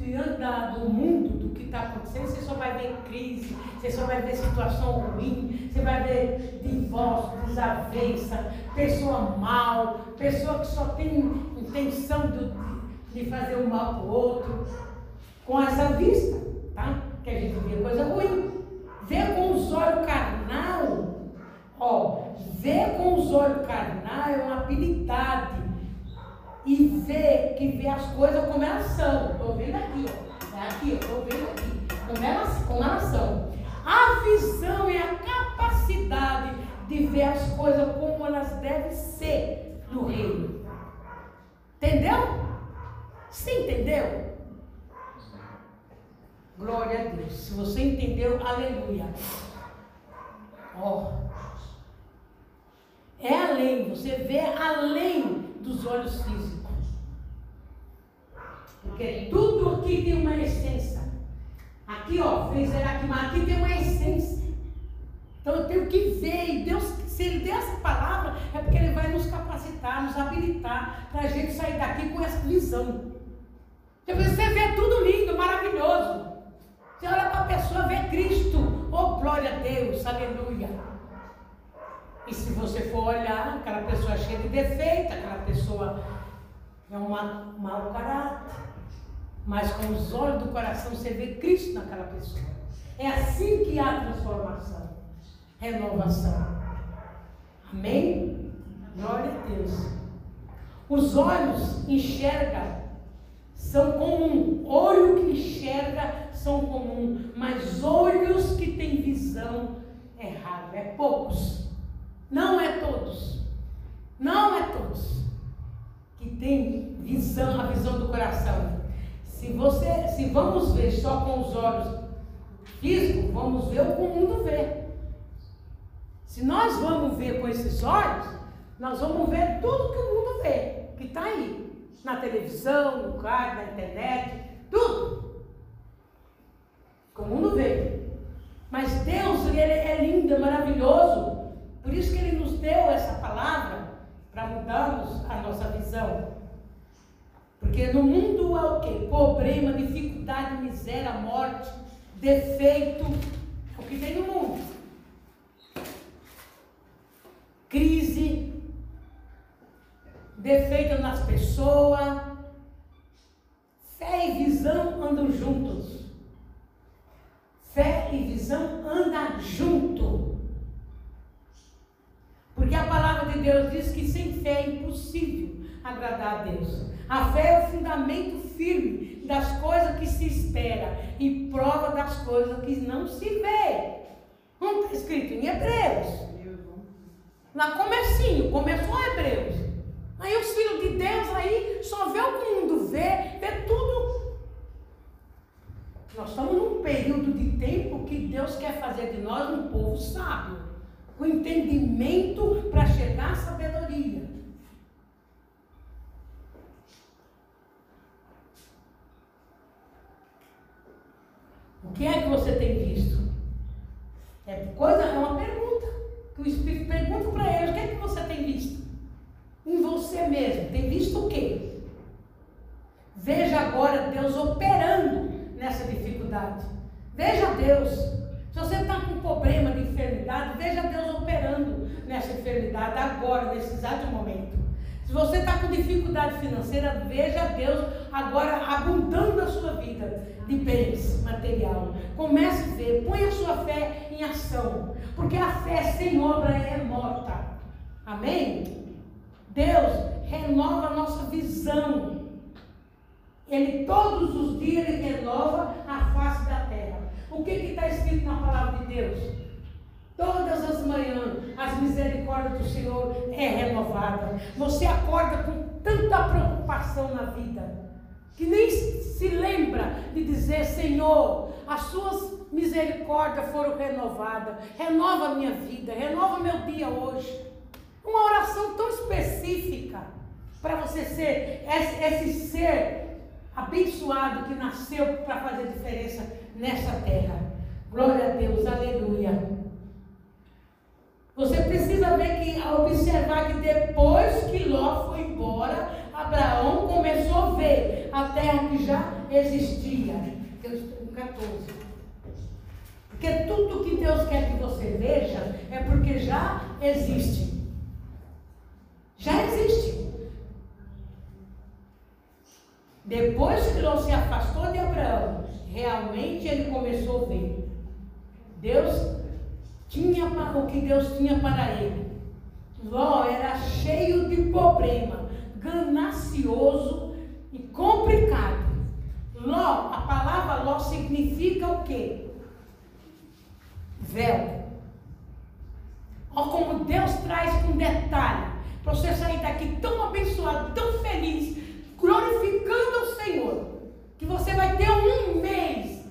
diante do mundo, do está acontecendo, você só vai ver crise, você só vai ver situação ruim, você vai ver divórcio, desavença, pessoa mal, pessoa que só tem intenção de, de fazer um mal para o outro, com essa vista, tá? Que a gente vê coisa ruim. Ver com os olhos carnal, ó, ver com os olhos carnal é uma habilidade e ver que vê as coisas como elas são. Estou vendo aqui, ó. É aqui, estou vendo aqui. Como elas, como elas são. A visão é a capacidade de ver as coisas como elas devem ser no reino. Entendeu? Você entendeu? Glória a Deus. Se você entendeu, aleluia. Ó. Oh. É além, você vê além dos olhos físicos. Porque tudo aqui tem uma essência. Aqui, ó, fez aqui, mas aqui tem uma essência. Então eu tenho que ver. E Deus, se Ele der essa palavra, é porque Ele vai nos capacitar, nos habilitar para a gente sair daqui com essa visão. Você vê tudo lindo, maravilhoso. Você olha para a pessoa, vê Cristo. Oh, glória a Deus, aleluia. E se você for olhar, aquela pessoa cheia de defeito, aquela pessoa é um mau caráter. Mas com os olhos do coração você vê Cristo naquela pessoa. É assim que há transformação, renovação. Amém? Glória a Deus. Os olhos enxergam, são comum. Olho que enxerga são comum, mas olhos que têm visão é raro, é poucos. Não é todos. Não é todos que tem visão, a visão do coração. Se você, se vamos ver só com os olhos físicos, vamos ver o que o mundo vê. Se nós vamos ver com esses olhos, nós vamos ver tudo que o mundo vê, que está aí, na televisão, no carro, na internet, tudo. Que o mundo vê. Mas Deus, Ele é lindo, é maravilhoso. Por isso que Ele nos deu essa palavra para mudarmos a nossa visão. Porque no mundo há o quê? Problema, dificuldade, miséria, morte, defeito. É o que tem no mundo. Crise, defeito nas pessoas. Fé e visão andam juntos. Fé e visão andam junto. Porque a palavra de Deus diz que sem fé é impossível agradar a Deus. A fé é o fundamento firme das coisas que se espera e prova das coisas que não se vê. Não está escrito em Hebreus. Lá comecinho, começou Hebreus. Aí os filhos de Deus aí só vê o que o mundo vê, vê tudo. Nós estamos num período de tempo que Deus quer fazer de nós um povo sábio o entendimento para chegar à sabedoria. O que é que você tem visto? É coisa, é uma pergunta que o Espírito pergunta para eles: o que é que você tem visto? Em você mesmo, tem visto o quê? Veja agora Deus operando nessa dificuldade. Veja Deus se você está com problema de enfermidade, veja Deus operando nessa enfermidade agora, nesse exato momento. Se você está com dificuldade financeira, veja Deus agora abundando a sua vida de bens material. Comece a ver, põe a sua fé em ação, porque a fé sem obra é morta. Amém? Deus renova a nossa visão. Ele todos os dias ele renova a face da terra. O que está escrito na palavra de Deus? Todas as manhãs, as misericórdias do Senhor é renovada. Você acorda com tanta preocupação na vida, que nem se lembra de dizer, Senhor, as suas misericórdias foram renovadas. Renova minha vida, renova meu dia hoje. Uma oração tão específica para você ser esse, esse ser abençoado que nasceu para fazer diferença nessa terra. Glória a Deus, aleluia. Você precisa ver que, observar que depois que Ló foi embora, Abraão começou a ver a terra que já existia. Deus 14. Porque tudo que Deus quer que você veja é porque já existe. Já existe. Depois que Ló se afastou de Abraão, realmente ele começou a ver. Deus tinha o que Deus tinha para ele. Ló era cheio de problema, ganancioso e complicado. Ló, a palavra Ló significa o quê? Véu. Olha como Deus traz com detalhe. Para você sair daqui tão abençoado, tão feliz, glorificando o Senhor que você vai ter um mês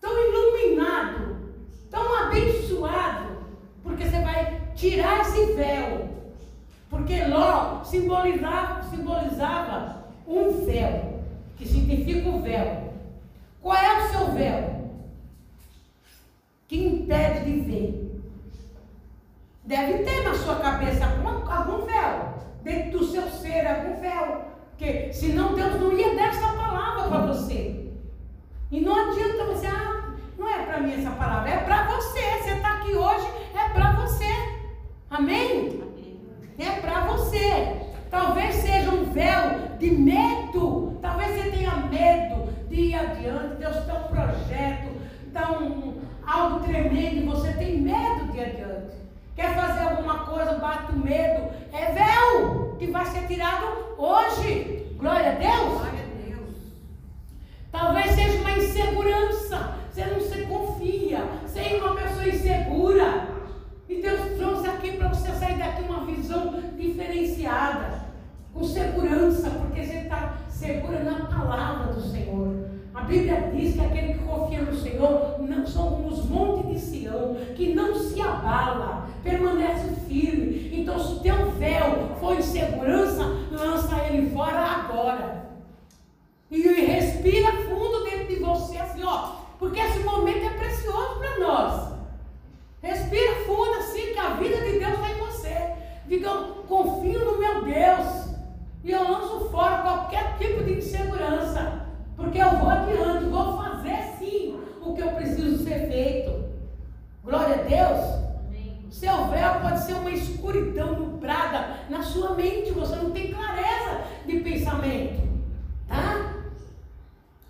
tão iluminado, tão abençoado, porque você vai tirar esse véu. Porque Ló simbolizava, simbolizava um véu, que significa o véu. Qual é o seu véu? Que impede de ver. Deve ter na sua cabeça algum, algum véu, dentro do seu ser, algum véu porque senão Deus não ia dar essa palavra para você. E não adianta você, ah, não é para mim essa palavra, é para você. Você está aqui hoje, é para você. Amém? É para você. Talvez seja um véu de medo. Talvez você tenha medo de ir adiante. Deus tem um projeto, tem um, algo tremendo e você tem medo de ir adiante. Quer fazer alguma coisa, bate o medo. É véu que vai ser tirado hoje. Glória a Deus. Glória a Deus. Talvez seja uma insegurança. Você não se confia. Você é uma pessoa insegura. E Deus trouxe aqui para você sair daqui uma visão diferenciada. Com segurança, porque você está segura na palavra do Senhor. A Bíblia diz que aquele que confia no Senhor não são como os montes de Sião, que não se abala, permanece firme. Então, se o teu véu for insegurança, lança ele fora agora. E respira fundo dentro de você, assim, ó, porque esse momento é precioso para nós. Respira fundo assim, que a vida de Deus está em você. Diga, eu confio no meu Deus. E eu lanço fora qualquer tipo de insegurança. Porque eu vou adiante, vou fazer sim o que eu preciso ser feito. Glória a Deus. Seu véu pode ser uma escuridão nublada na sua mente. Você não tem clareza de pensamento. Tá?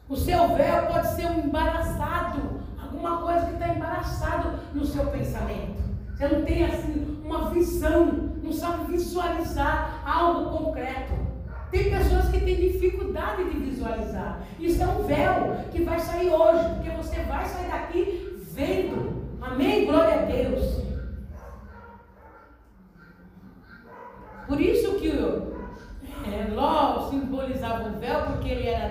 O seu véu pode ser um embaraçado. Alguma coisa que está embaraçado no seu pensamento. Você não tem assim uma visão, não sabe visualizar algo concreto. Tem pessoas que têm dificuldade de visualizar. Isso é um véu que vai sair hoje, porque você vai sair daqui vendo. Amém? Glória a Deus. Por isso que é, Ló simbolizava o véu, porque ele era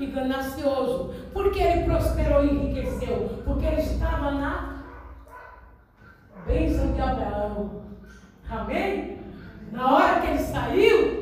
e ganancioso. Porque ele prosperou e enriqueceu. Porque ele estava na bênção de Abraão. Amém? Na hora que ele saiu,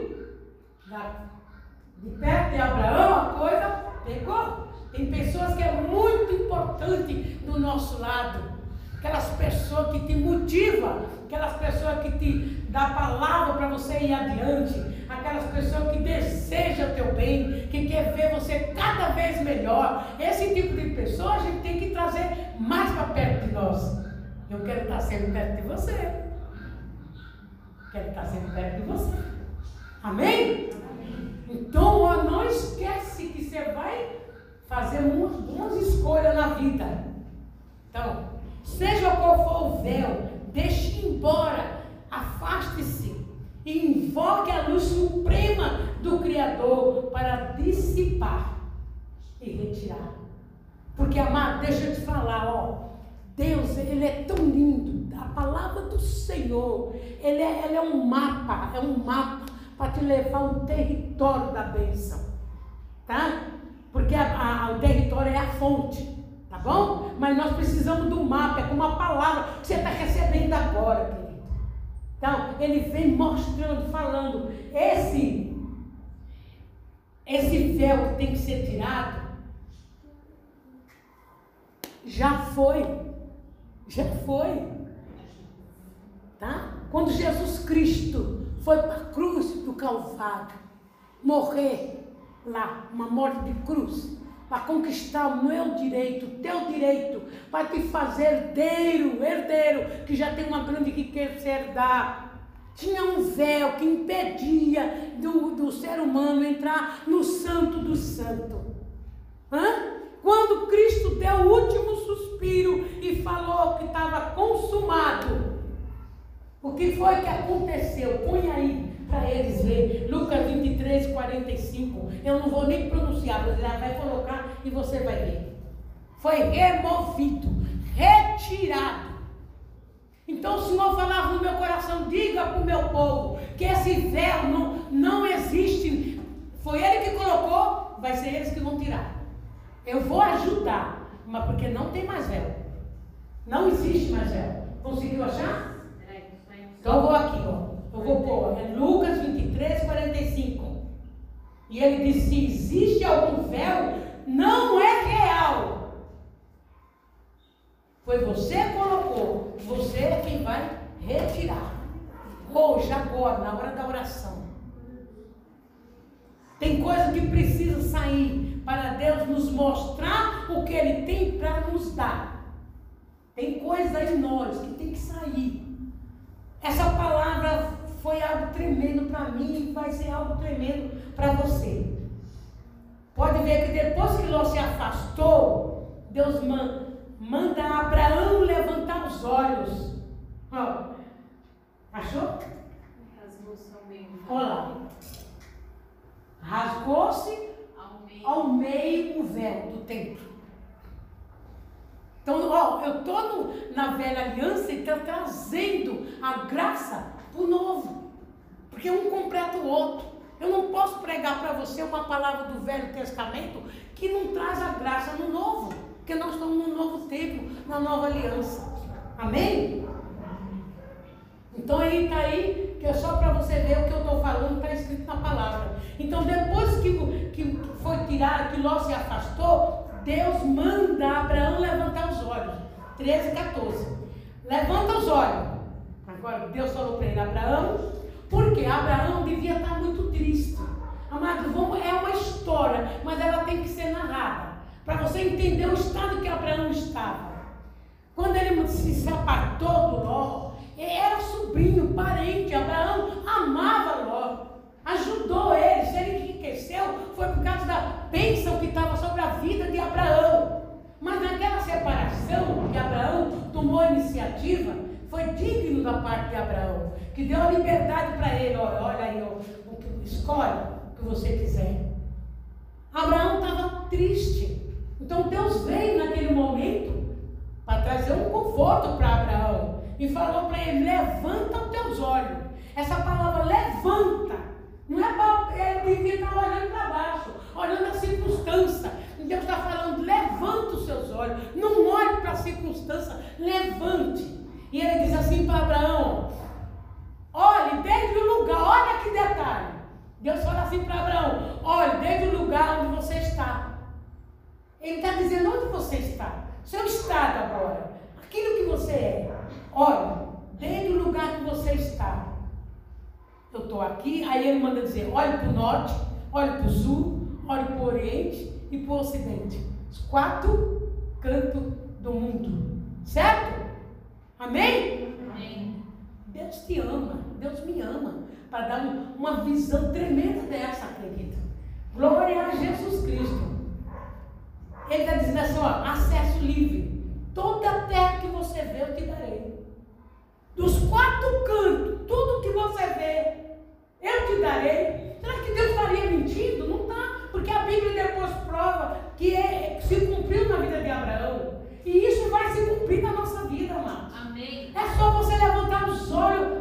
de perto de Abraão, a coisa pegou. Tem pessoas que é muito importante do nosso lado. Aquelas pessoas que te motivam, aquelas pessoas que te dá palavra para você ir adiante, aquelas pessoas que desejam o teu bem, que quer ver você cada vez melhor. Esse tipo de pessoa a gente tem que trazer mais para perto de nós. Eu quero estar sempre perto de você. Quero estar sempre perto de você. Amém? Então não esquece que você vai fazer umas escolhas na vida. Então, seja qual for o véu, deixe embora, afaste-se invoque a luz suprema do Criador para dissipar e retirar. Porque, amado, deixa eu te falar, ó. Deus, Ele é tão lindo. A palavra do Senhor, Ele é, ele é um mapa, é um mapa para te levar ao território da bênção. Tá? Porque a, a, o território é a fonte. Tá bom? Mas nós precisamos do mapa, é como a palavra que você está recebendo agora, querido. Então, ele vem mostrando, falando, esse, esse véu que tem que ser tirado, já foi. Já foi. Tá? Quando Jesus Cristo foi para a cruz do Calvário, morrer lá, uma morte de cruz, para conquistar o meu direito, o teu direito, para te fazer herdeiro, herdeiro, que já tem uma grande riqueza herdar. Tinha um véu que impedia do, do ser humano entrar no santo do santo. Hã? Quando Cristo deu o último suspiro e falou que estava consumado, o que foi que aconteceu? Põe aí para eles ver. Lucas 23, 45. Eu não vou nem pronunciar, mas ela vai colocar e você vai ver. Foi removido, retirado. Então o Senhor falava no meu coração: diga para o meu povo que esse véu não, não existe. Foi Ele que colocou, vai ser eles que vão tirar. Eu vou ajudar, mas porque não tem mais véu. Não existe mais véu. Conseguiu achar? Então eu vou aqui, ó. Eu vou pôr, é Lucas 23, 45. E ele diz: se existe algum véu, não é real. Foi você que colocou, você é quem vai retirar. Hoje, agora, na hora da oração. Tem coisa que precisa sair para Deus nos mostrar o que Ele tem para nos dar. Tem coisa em nós que tem que sair. Essa palavra foi algo tremendo para mim e vai ser algo tremendo para você. Pode ver que depois que Ló se afastou, Deus manda Abraão levantar os olhos. Ó, achou? Rasgou-se ao meio. Olha lá. Rasgou-se Ao meio. ao meio o véu do templo. Então, ó, eu estou na velha aliança e estou trazendo a graça para o novo. Porque um completa o outro. Eu não posso pregar para você uma palavra do Velho Testamento que não traz a graça no novo. Porque nós estamos no novo tempo, na nova aliança. Amém? Então aí está aí, que é só para você ver o que eu estou falando, está escrito na palavra. Então depois que, que foi tirado, que Ló se afastou, Deus manda Abraão levantar os olhos. 13, 14. Levanta os olhos. Agora Deus falou para ele, Abraão, porque Abraão devia estar muito triste. Amado, vamos, é uma história, mas ela tem que ser narrada. Para você entender o estado que Abraão estava. Quando ele se, apartou do Ló, era sobrinho, parente. Abraão amava Ló, ajudou ele. Se ele enriqueceu, foi por causa da bênção que estava sobre a vida de Abraão. Mas naquela separação que Abraão tomou a iniciativa, foi digno da parte de Abraão, que deu a liberdade para ele. Olha, olha aí, ó, escolhe o que você quiser. Abraão estava triste. Então Deus veio naquele momento para trazer um conforto para Abraão e falou para ele: levanta os teus olhos. Essa palavra levanta, não é para ele devia estar olhando para baixo, olhando a circunstância. Deus está falando: levanta os seus olhos, não olhe para a circunstância, levante. E ele diz assim para Abraão: olhe desde o lugar, olha que detalhe. Deus fala assim para Abraão: olhe desde o lugar onde você está. Ele está dizendo onde você está. Seu estado agora. Aquilo que você é. Olha, desde o lugar que você está. Eu estou aqui, aí ele manda dizer, olhe para o norte, olhe para o sul, olhe para o oriente e para o ocidente. Os quatro cantos do mundo. Certo? Amém? Amém. Deus te ama, Deus me ama, para dar um- uma visão tremenda dessa, acredita? Glória a Jesus Cristo. Ele está dizendo assim, ó, acesso livre. Toda a terra que você vê, eu te darei. Dos quatro cantos, tudo que você vê, eu te darei. Será que Deus estaria mentindo? Não está, porque a Bíblia depois prova que é- se cumpriu na vida de Abraão. E isso vai se cumprir na nossa vida, amado. Amém. É só você levantar os olhos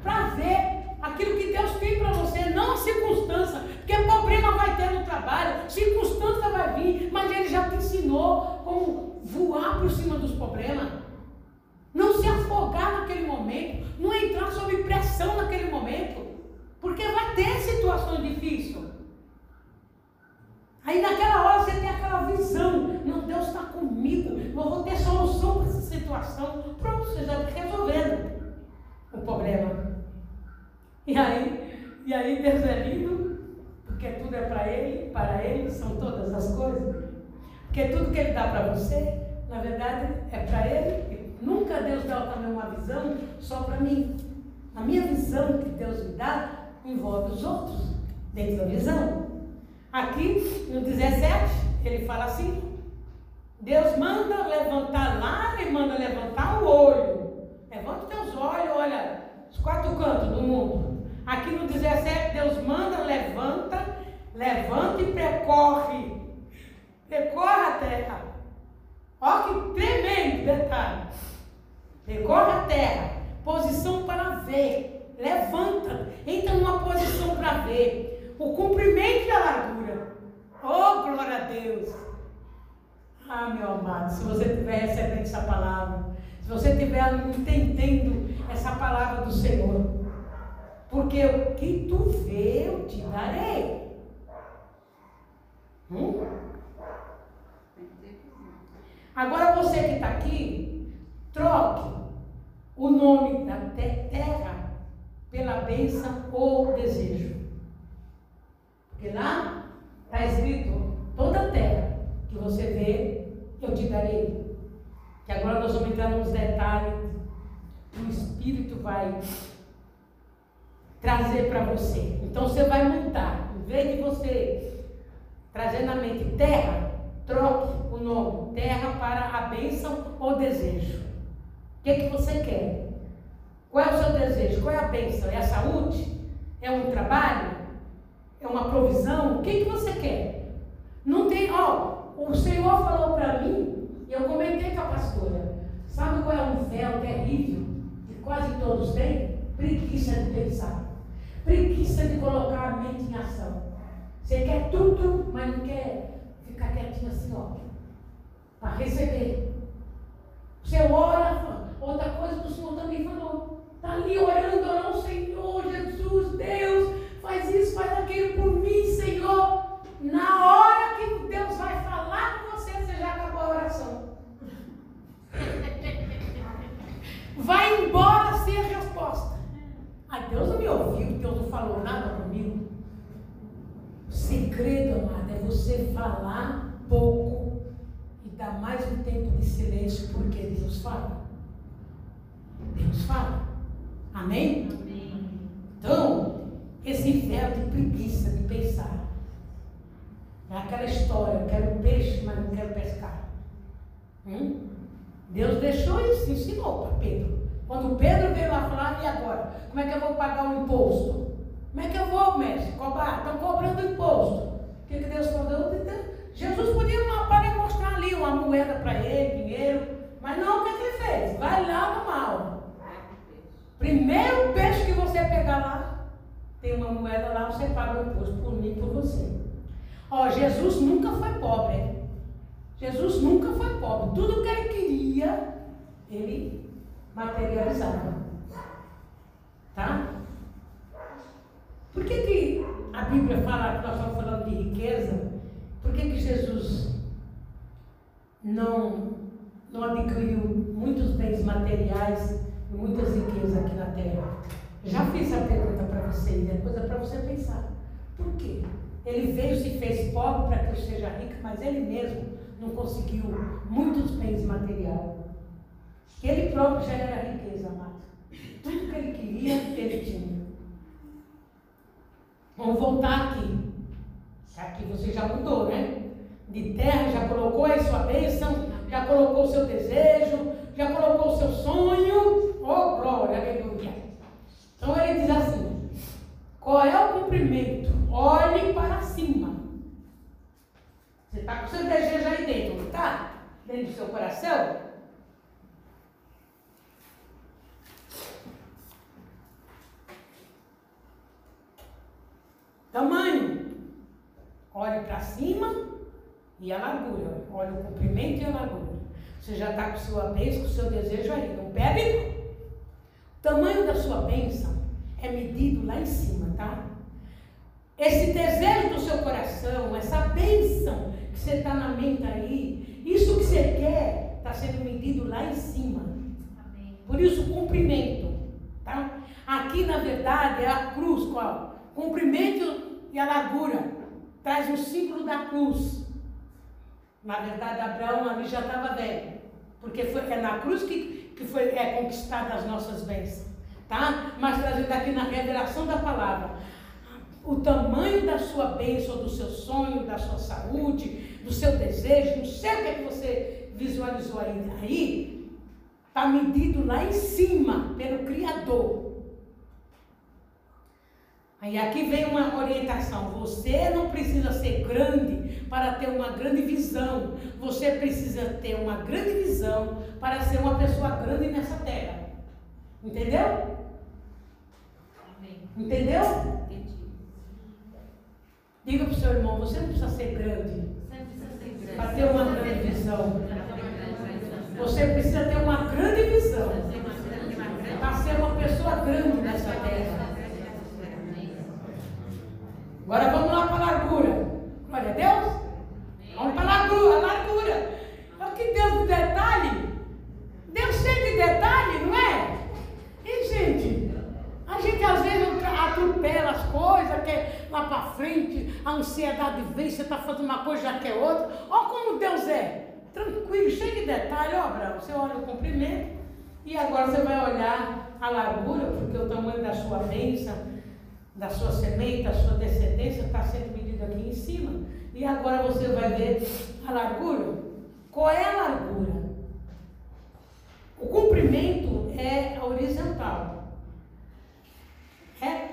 para ver aquilo que Deus tem para você, não a circunstância. Porque problema vai ter no trabalho, circunstância vai vir, mas Ele já te ensinou como voar por cima dos problemas. Não se afogar naquele momento, não entrar sob pressão naquele momento, porque vai ter situações difíceis. Aí naquela hora você tem aquela visão, não, Deus está comigo, eu vou ter solução para essa situação. Pronto, você já está resolvendo o problema. E aí, e aí Deus é lindo, porque tudo é para Ele, para Ele são todas as coisas. Porque tudo que Ele dá para você, na verdade, é para Ele. E nunca Deus dá também uma visão só para mim. A minha visão que Deus me dá envolve os outros dentro da visão. Aqui no 17, ele fala assim: Deus manda levantar lá e manda levantar o olho. Levanta teus olhos, olha os quatro cantos do mundo. Aqui no 17, Deus manda, levanta, levanta e percorre. Percorre a terra. Olha que tremendo detalhe. Percorre a terra. Posição para ver. Levanta. Entra numa posição para ver. O comprimento da largura. Oh, glória a Deus. Ah, meu amado, se você estiver recebendo essa palavra, se você estiver entendendo essa palavra do Senhor, porque o que tu vê, eu te darei. Hum? Agora você que está aqui, troque o nome da te- terra pela bênção ou desejo. Porque lá está escrito, toda terra que você vê, eu te darei. Que agora nós vamos entrar nos detalhes que o Espírito vai trazer para você. Então você vai montar, em vez de você trazer na mente terra, troque o nome terra para a bênção ou desejo. Que, é que você quer? Qual é o seu desejo? Qual é a bênção? É a saúde? É um trabalho? É uma provisão? O que, é que você quer? Não tem, ó, o Senhor falou para mim, e eu comentei com a pastora, sabe qual é um véu terrível que quase todos têm? Preguiça de pensar. Preguiça de colocar a mente em ação. Você quer tudo, mas não quer ficar quietinho assim, ó. Para receber. Você ora, outra coisa que o Senhor também falou. Está ali orando, orando, Senhor, Jesus, Deus, faz isso, faz aquilo por mim, Senhor. Na hora que Deus vai falar com você, você já acabou a oração. Vai embora sem a resposta. Ah, Deus não me ouviu, Deus não falou nada comigo. O segredo, amado, é você falar pouco e dar mais um tempo de silêncio, porque Deus fala. Deus fala. Amém? Amém. Então, esse inferno de preguiça de pensar. É aquela história, eu quero peixe, mas não quero pescar. Hum? Deus deixou isso, ensinou para Pedro. Quando Pedro veio lá falar, e agora? Como é que eu vou pagar o imposto? Como é que eu vou, mestre? Cobrar? Estão cobrando imposto. O que, que Deus falou? Jesus podia mostrar ali uma moeda para ele, dinheiro. Mas não, o que, que ele fez? Vai lá no mal. Primeiro peixe que você pegar lá, tem uma moeda lá, você paga o imposto por mim e por você. Ó, Jesus nunca foi pobre. Jesus nunca foi pobre. Tudo que ele queria, ele materializava. Tá? Por que, que a Bíblia fala que nós estamos falando de riqueza? Por que, que Jesus não, não adquiriu muitos bens materiais e muitas riquezas aqui na terra? Já fiz a pergunta para você depois é para você pensar. Por quê? Ele veio se fez pobre para que eu seja rico, mas ele mesmo não conseguiu muitos bens materiais. Ele próprio já era riqueza, amado. Tudo que ele queria, ele tinha. Vamos voltar aqui. Aqui você já mudou, né? De terra, já colocou aí sua bênção, já colocou o seu desejo, já colocou o seu sonho. Oh, glória, aleluia. Então ele diz assim: qual é o cumprimento? Olhe para cima. Você está com o seu desejo aí dentro, não está? Dentro do seu coração? Tamanho. Olhe para cima e a largura. Olhe o comprimento e a largura. Você já está com sua bênção, com o seu desejo aí. Não perde? O tamanho da sua bênção é medido lá em cima, tá? Esse desejo do seu coração, essa bênção que você está na mente aí, isso que você quer, está sendo medido lá em cima. Amém. Por isso, o cumprimento. Tá? Aqui, na verdade, é a cruz, qual? Comprimento e a largura. Traz o símbolo da cruz. Na verdade, Abraão ali já estava velho. Porque foi, é na cruz que, que foi é, conquistada as nossas bênçãos. Tá? Mas trazendo aqui na revelação da palavra. O tamanho da sua bênção, do seu sonho, da sua saúde, do seu desejo, não sei o que, é que você visualizou aí, está medido lá em cima pelo Criador. Aí aqui vem uma orientação. Você não precisa ser grande para ter uma grande visão. Você precisa ter uma grande visão para ser uma pessoa grande nessa terra. Entendeu? Entendeu? Entendi. Diga para o seu irmão, você não precisa ser grande. Para ter uma grande visão. Você precisa ter uma grande visão. Para ser uma pessoa grande nessa terra. Agora vamos lá para a largura. Glória a Deus. Vamos para a largura. A largura. Olha que Deus do detalhe. Deus cheio de detalhe, não é? E, gente, a gente às vezes atropela as coisas, quer lá para frente, a ansiedade vem, você está fazendo uma coisa, já quer outra. Olha como Deus é. Tranquilo, cheio de detalhe. Ó, Abraão, você olha o comprimento e agora você vai olhar a largura, porque o tamanho da sua bênção da sua semente, da sua descendência, está sendo medida veio aqui em cima. E agora você vai ver a largura. Qual é a largura? O comprimento é horizontal. É?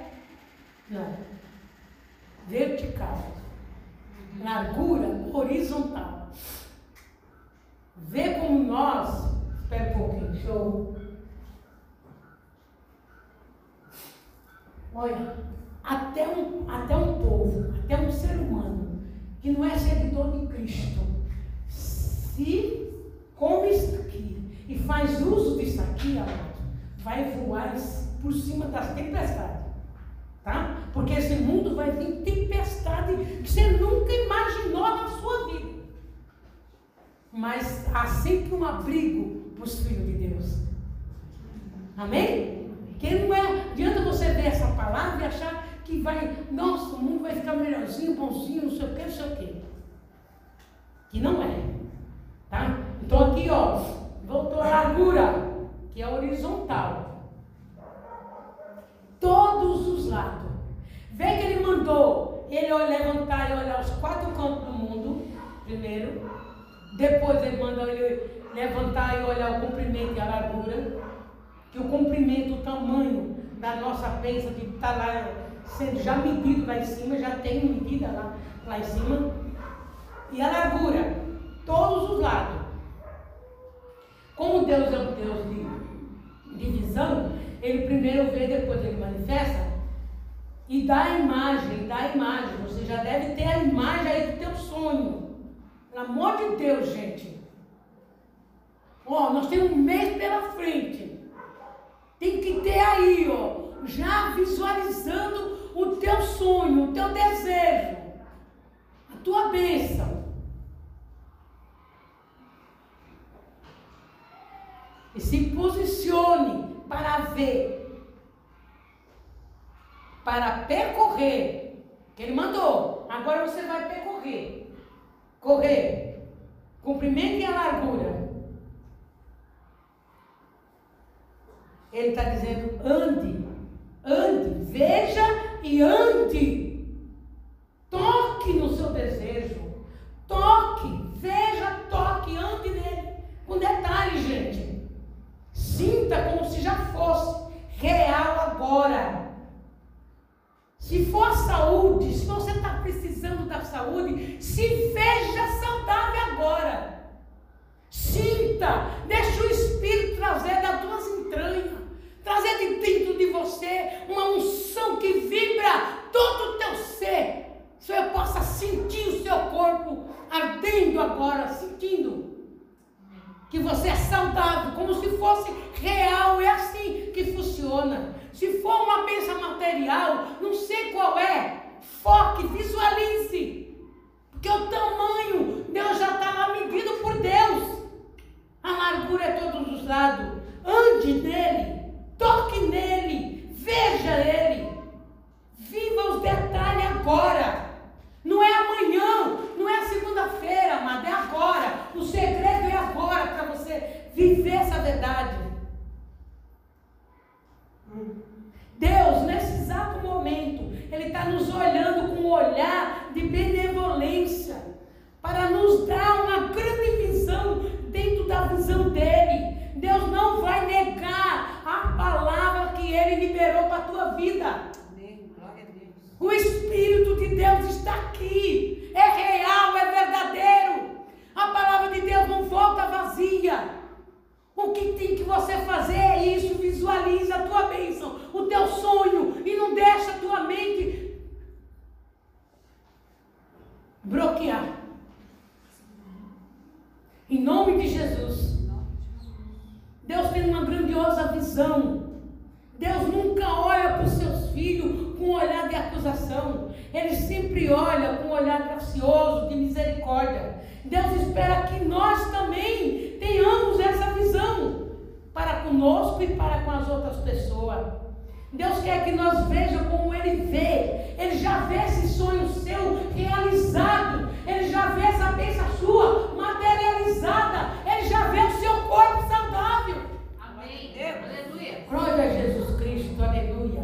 Não. Vertical. Largura horizontal. Vê como nós. Espera um pouquinho, show. Olha, até um, até um povo, até um ser humano que não é seguidor de Cristo, se come isso aqui e faz uso disso aqui, vai voar por cima das tempestades. Tá? Porque esse mundo vai vir tempestade que você nunca imaginou na sua vida. Mas há sempre um abrigo para os filhos de Deus. Amém? Que não é, adianta você ver essa palavra e achar que vai, nossa, o mundo vai ficar melhorzinho, bonzinho, não sei o que, não sei o que. Que não é. Tá? Então aqui, ó, voltou a largura, que é horizontal. Todos os lados. Vê que ele mandou ele levantar e olhar os quatro cantos do mundo, primeiro. Depois ele mandou ele levantar e olhar o comprimento e a largura que o comprimento, o tamanho da nossa peça que está lá sendo já medido lá em cima, já tem medida lá, lá em cima, e a largura, todos os lados. Como Deus é um Deus de, de visão, ele primeiro vê, depois ele manifesta, e dá a imagem, dá a imagem. Você já deve ter a imagem aí do teu sonho. Pelo amor de Deus, gente. Ó, oh, nós temos um mês pela frente. Tem que ter aí, ó, já visualizando o teu sonho, o teu desejo, a tua bênção. E se posicione para ver, para percorrer. Que ele mandou. Agora você vai percorrer. Correr. Comprimento e a largura. Ele está dizendo: ande, ande, veja e ande. Toque no seu desejo. Toque, veja, toque, ande nele. Com detalhe, gente. Sinta como se já fosse real agora. Se for saúde, se você está precisando da saúde, se veja saudável agora. Sinta, deixa o Espírito trazer das tuas entranhas trazer de dentro de você uma unção que vibra todo o teu ser. Se eu possa sentir o seu corpo ardendo agora, sentindo que você é saudável, como se fosse real, é assim que funciona. Se for uma bênção material, não sei qual é, foque, visualize. Porque o tamanho, Deus já está lá medido por Deus. A largura é todos os lados. Ande nele. Toque nele, veja ele. Viva os detalhes agora. Não é amanhã, não é segunda-feira, mas é agora. O segredo é agora para você viver essa verdade. Deus, nesse exato momento, Ele está nos olhando com um olhar de benevolência para nos dar uma grande visão dentro da visão dele. Deus não vai negar a palavra que Ele liberou para a tua vida. O Espírito de Deus está aqui. É real, é verdadeiro. A palavra de Deus não volta vazia. O que tem que você fazer é isso. Visualiza a tua bênção, o teu sonho. E não deixa a tua mente bloquear. Em nome de Jesus. Deus tem uma grandiosa visão. Deus nunca olha para os seus filhos com um olhar de acusação. Ele sempre olha com um olhar gracioso, de misericórdia. Deus espera que nós também tenhamos essa visão para conosco e para com as outras pessoas. Deus quer que nós vejamos como Ele vê. Ele já vê esse sonho seu realizado. Ele já vê essa bênção sua materializada. Ele já vê o seu corpo saudável. Amém. Aleluia. Glória a Jesus Cristo. Aleluia.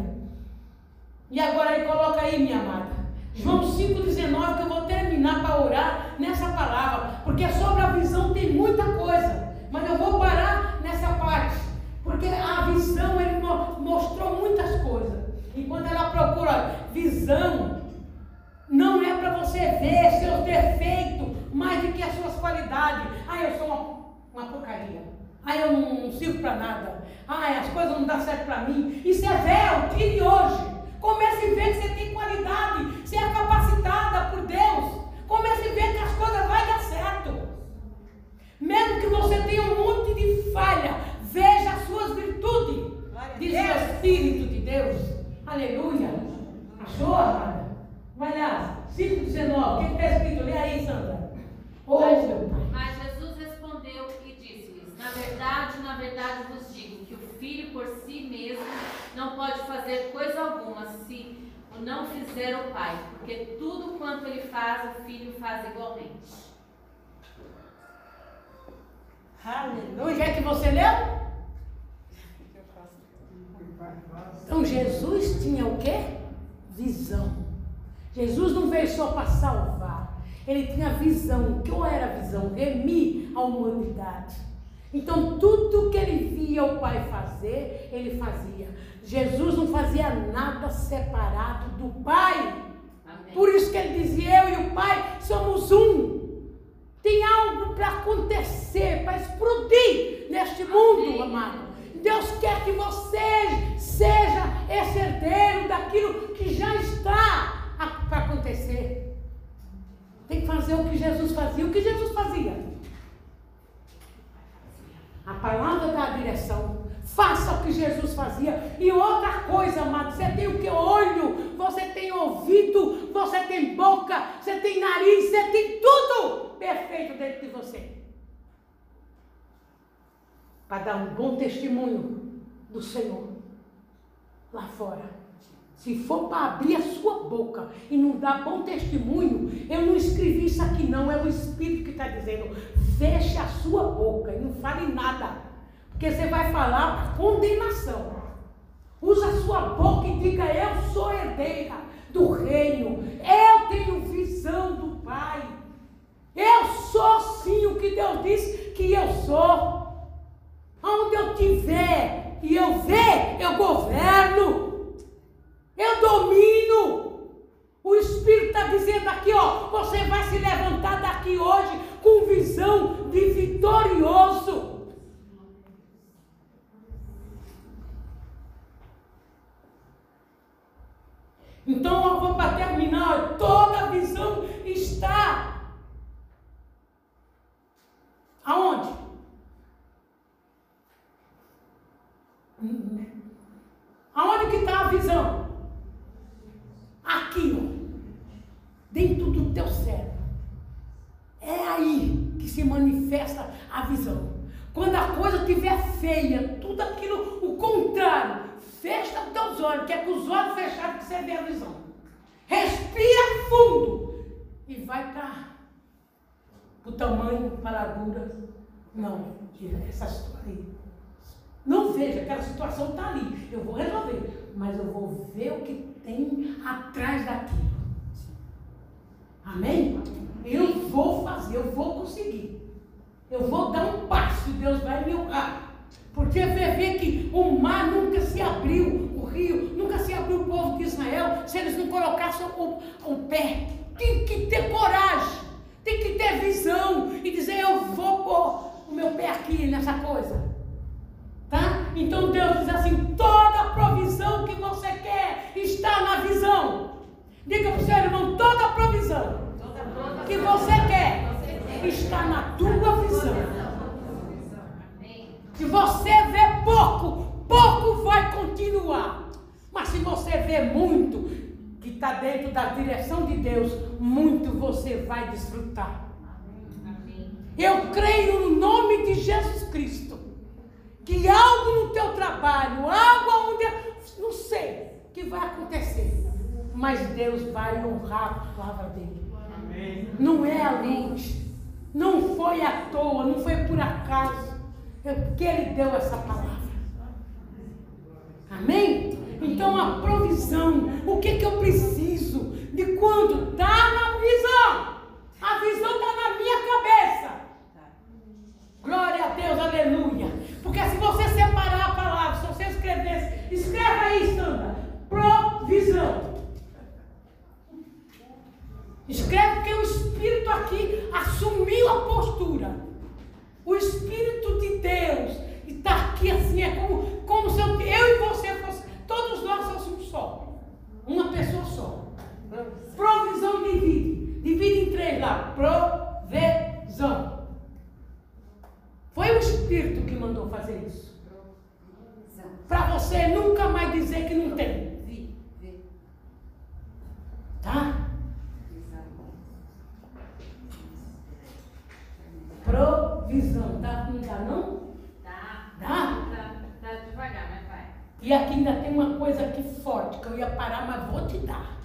E agora ele coloca aí, minha amada. João 5,17. 5,19 que eu vou terminar para orar nessa palavra. Porque sobre a visão tem muita coisa. Mas eu vou parar nessa parte. Porque a visão ele mostrou muitas coisas. E quando ela procura visão, não é para você ver seus defeitos mais do que as suas qualidades. Ah, eu sou uma, uma porcaria. Ah, eu não, não sirvo para nada. Ah, as coisas não dão certo para mim. Isso é véu, tire hoje. Comece a ver que você tem qualidade, você é capacitada por Deus. Comece a ver que as coisas vão dar certo. Mesmo que você tenha um monte de falha, veja as suas virtudes. Diz o Espírito de Deus. Aleluia. Achou, amada? Vai lá, 5,19. O que está escrito? Lê aí, Sandra. Oh, meu Pai. Mas Jesus respondeu e disse-lhes: Na verdade, na verdade vos digo que o filho por si mesmo não pode fazer coisa alguma se o não fizer o Pai, porque tudo quanto ele faz, o filho faz igualmente. Aleluia. Que é que você leu? Então Jesus tinha o quê? Visão. Jesus não veio só para salvar. Ele tinha visão. Qual era a visão? Remir a humanidade. Então tudo que ele via o Pai fazer, ele fazia. Jesus não fazia nada separado do Pai. Por isso que ele dizia: Eu e o Pai somos um. Tem algo para acontecer, para explodir neste mundo, amado. Deus quer que você seja esse herdeiro daquilo que já está para acontecer. Tem que fazer o que Jesus fazia. O que Jesus fazia? A palavra dá a direção. Faça o que Jesus fazia. E outra coisa, amado, você tem o que? Olho, você tem ouvido, você tem boca, você tem nariz, você tem tudo perfeito dentro de você. Para dar um bom testemunho do Senhor lá fora. Se for para abrir a sua boca e não dar bom testemunho, eu não escrevi isso aqui não, é o Espírito que está dizendo. Feche a sua boca e não fale nada. Porque você vai falar condenação. Usa a sua boca e diga: Eu sou herdeira do reino. Eu tenho visão do Pai. Eu sou sim o que Deus disse que eu sou. Onde eu tiver e eu ver, eu governo. Eu domino. O Espírito está dizendo aqui, ó, você vai se levantar daqui hoje com visão de vitorioso. Então, para terminar, toda a visão está aonde? Aonde que está a visão? Aqui, ó, dentro do teu cérebro. É aí que se manifesta a visão. Quando a coisa estiver feia, tudo aquilo, Fecha os teus olhos, que é com os olhos fechados que você vê a visão. Respira fundo e vai para o tamanho, para a largura. Não, essa situação aí. Não veja, aquela situação está ali. Eu vou resolver, mas eu vou ver o que tem atrás daquilo. Amém? Eu vou fazer, eu vou conseguir. Eu vou dar um passo e Deus vai me honrar. Porque você vê que o mar nunca se abriu, o rio, nunca se abriu o povo de Israel, se eles não colocassem o, o pé. Tem que ter coragem, tem que ter visão e dizer: Eu vou pôr o meu pé aqui nessa coisa. Tá? Então Deus diz assim: toda provisão que você quer está na visão. Diga para o seu irmão: toda provisão que você quer está na tua visão. Se você vê pouco, pouco vai continuar. Mas se você vê muito, que está dentro da direção de Deus, muito você vai desfrutar. Eu creio no nome de Jesus Cristo. Que algo no teu trabalho, algo onde, não sei, que vai acontecer. Mas Deus vai honrar a palavra dele. Amém. Não é a luz. Não foi à toa, não foi por acaso. É porque Ele deu essa palavra. Amém? Então a provisão, o que, que eu preciso? De quando? Está na visão. A visão está na minha cabeça. Glória a Deus, aleluia. Porque se você separar a palavra, se você escrevesse, escreva aí, Sandra. Provisão. Escreve porque o Espírito aqui assumiu a postura. O Espírito de Deus está aqui assim, é como, como se eu, eu e você fosse, todos nós fôssemos só. Uma pessoa só. Provisão divide. Divide em três lá. Provisão. Foi o Espírito que mandou fazer isso. Para você nunca mais dizer que não tem. Tá? Provisão. Dá, não dá não? Dá. Dá? Tá, tá devagar, mas vai. E aqui ainda tem uma coisa aqui forte, que eu ia parar, mas vou te dar.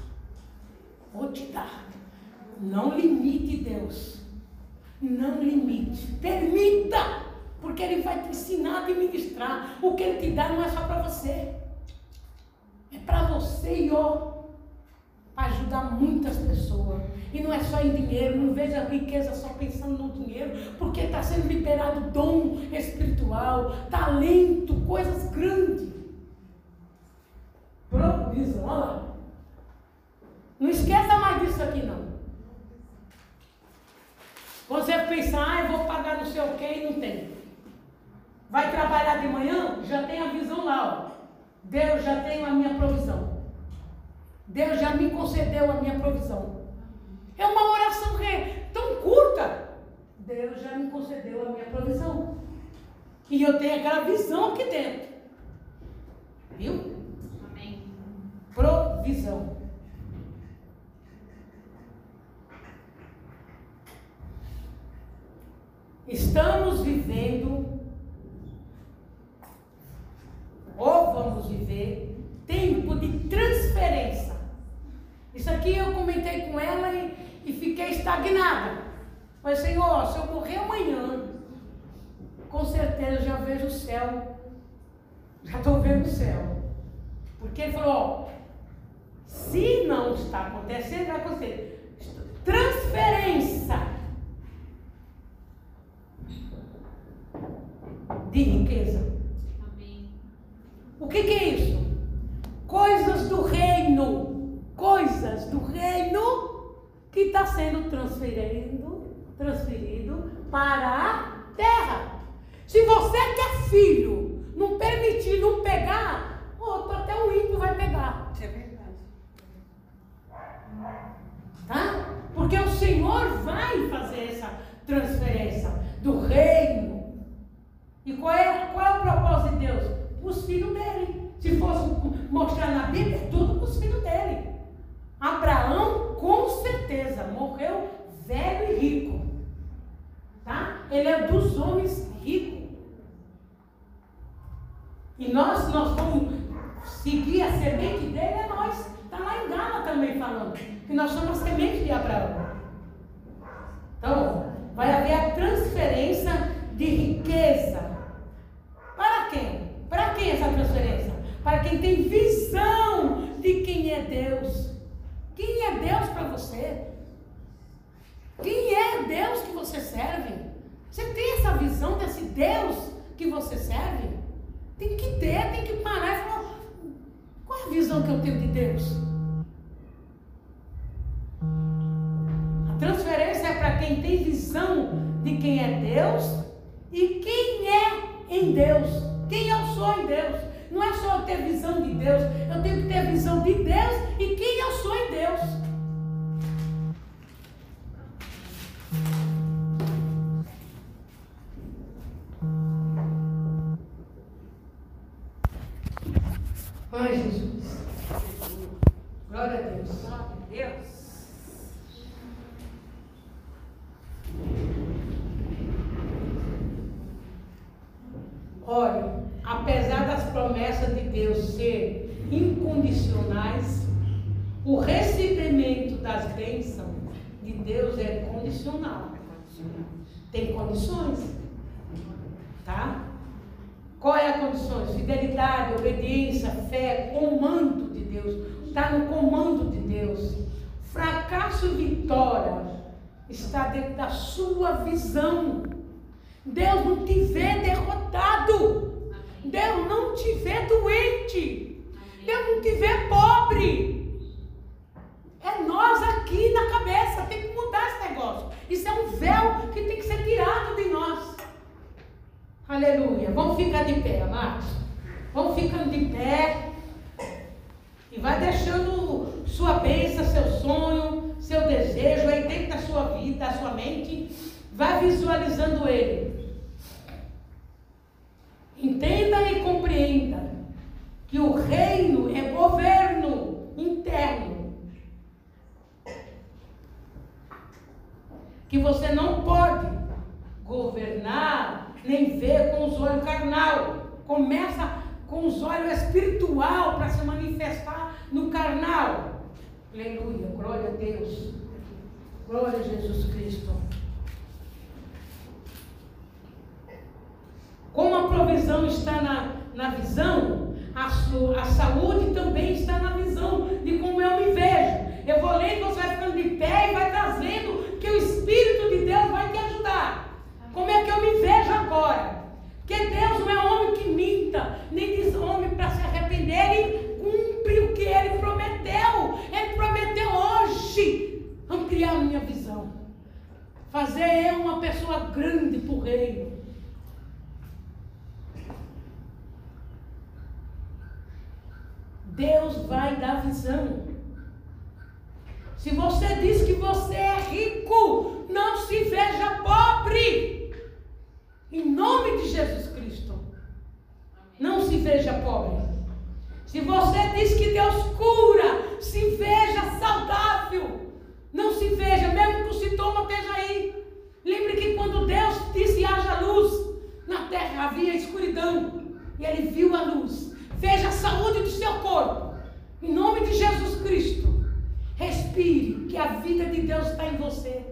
Vou te dar. Não limite Deus. Não limite. Permita. Porque Ele vai te ensinar a administrar. O que Ele te dá não é só para você. É para você e ó. Ajudar muitas pessoas. E não é só em dinheiro. Não veja a riqueza só pensando no dinheiro. Porque está sendo liberado dom espiritual, talento, coisas grandes. Provisão, olha lá. Não esqueça mais disso aqui não. Você pensar, ah, eu vou pagar não sei o que e não tem. Vai trabalhar de manhã, já tem a visão lá, ó. Deus já tem a minha provisão. Deus já me concedeu a minha provisão. É uma oração re- tão curta. Deus já me concedeu a minha provisão. E eu tenho aquela visão aqui dentro. Viu? Amém. Provisão. Estamos vivendo, ou vamos viver, tempo de transferência. Isso aqui eu comentei com ela e, e fiquei estagnada. Mas, Senhor, se eu morrer amanhã, com certeza eu já vejo o céu. Já estou vendo o céu. Porque ele falou, ó, se não está acontecendo, vai acontecer. Transferência de riqueza. Amém. O que, que é isso? Coisas do reino. Coisas do reino que está sendo transferido, transferido para a terra. Se você que é filho, não permitir, não pegar, oh, até o ímpio vai pegar. Isso é verdade. Tá? Porque o Senhor vai fazer essa transferência do reino. E qual é, qual é o propósito de Deus? Os filhos dele. Se fosse mostrar na Bíblia, é tudo para os filhos dele. Abraão, com certeza, morreu velho e rico. Tá? Ele é dos homens ricos. E nós, nós vamos seguir a semente dele, é nós. Está lá em Gala também falando. Que nós somos a semente de Abraão. Então, vai haver a transferência de riqueza. Para quem? Para quem essa transferência? Para quem tem visão está no comando de Deus. Fracasso e vitória está dentro da sua visão. Deus não te vê derrotado. Deus não te vê doente. Deus não te vê pobre. É nós aqui na cabeça, tem que mudar esse negócio. Isso é um véu que tem que ser tirado de nós. Aleluia. Vamos ficar de pé, amados. Vamos ficando de pé. E vai deixando sua bênção, seu sonho, seu desejo aí dentro da sua vida, da sua mente. Vai visualizando ele. Entenda e compreenda que o reino é governo interno. Que você não pode governar nem ver com os olhos carnal. Começa com os olhos espiritual para se manifestar no carnal. Aleluia, glória a Deus. Glória a Jesus Cristo. Como a provisão está na, na visão, a, sua, a saúde também está na visão de como eu me vejo. Eu vou lendo, você vai ficando de pé e vai trazendo que o Espírito de Deus vai te ajudar. Como é que eu me vejo agora? Porque Deus não é homem que minta, nem diz homem para se arrepender, ele cumpre o que ele prometeu. Ele prometeu hoje ampliar a minha visão, fazer eu uma pessoa grande para o reino. Deus vai dar visão. Se você diz que você é rico, não se veja pobre. Em nome de Jesus Cristo. Não se veja pobre. Se você diz que Deus cura, se veja saudável. Não se veja, mesmo que o sintoma esteja aí. Lembre que quando Deus disse haja luz, na terra havia escuridão. E ele viu a luz. Veja a saúde do seu corpo. Em nome de Jesus Cristo. Respire, que a vida de Deus está em você.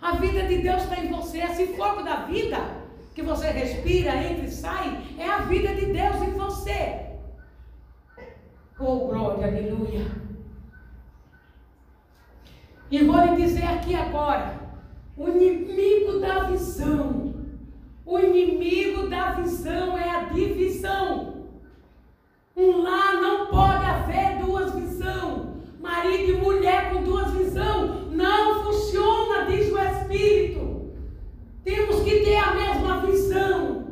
A vida de Deus está em você. Esse fogo da vida que você respira, entra e sai, é a vida de Deus em você. Oh, glória, aleluia. E vou lhe dizer aqui agora: o inimigo da visão, o inimigo da visão é a divisão. Um lá não pode haver duas visões. Marido e mulher com duas visões. Não funciona, diz o Espírito. Temos que ter a mesma visão.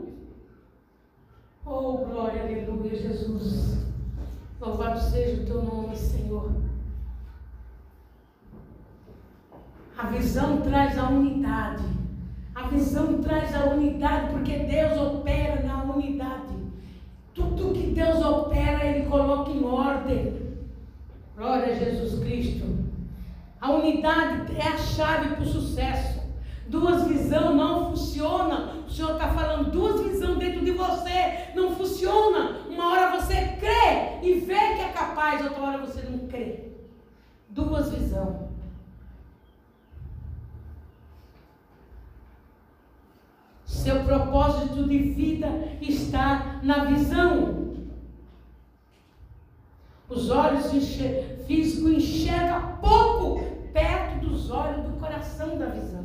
Oh, glória, aleluia, Jesus. Louvado seja o teu nome, Senhor. A visão traz a unidade. A visão traz a unidade, porque Deus opera na unidade. Tudo que Deus opera, Ele coloca em ordem. Glória a Jesus Cristo. A unidade é a chave para o sucesso. Duas visões não funciona. O Senhor está falando duas visões dentro de você. Não funciona. Uma hora você crê e vê que é capaz, outra hora você não crê. Duas visões. Seu propósito de vida está na visão. Os olhos físicos enxergam pouco perto dos olhos do coração da visão.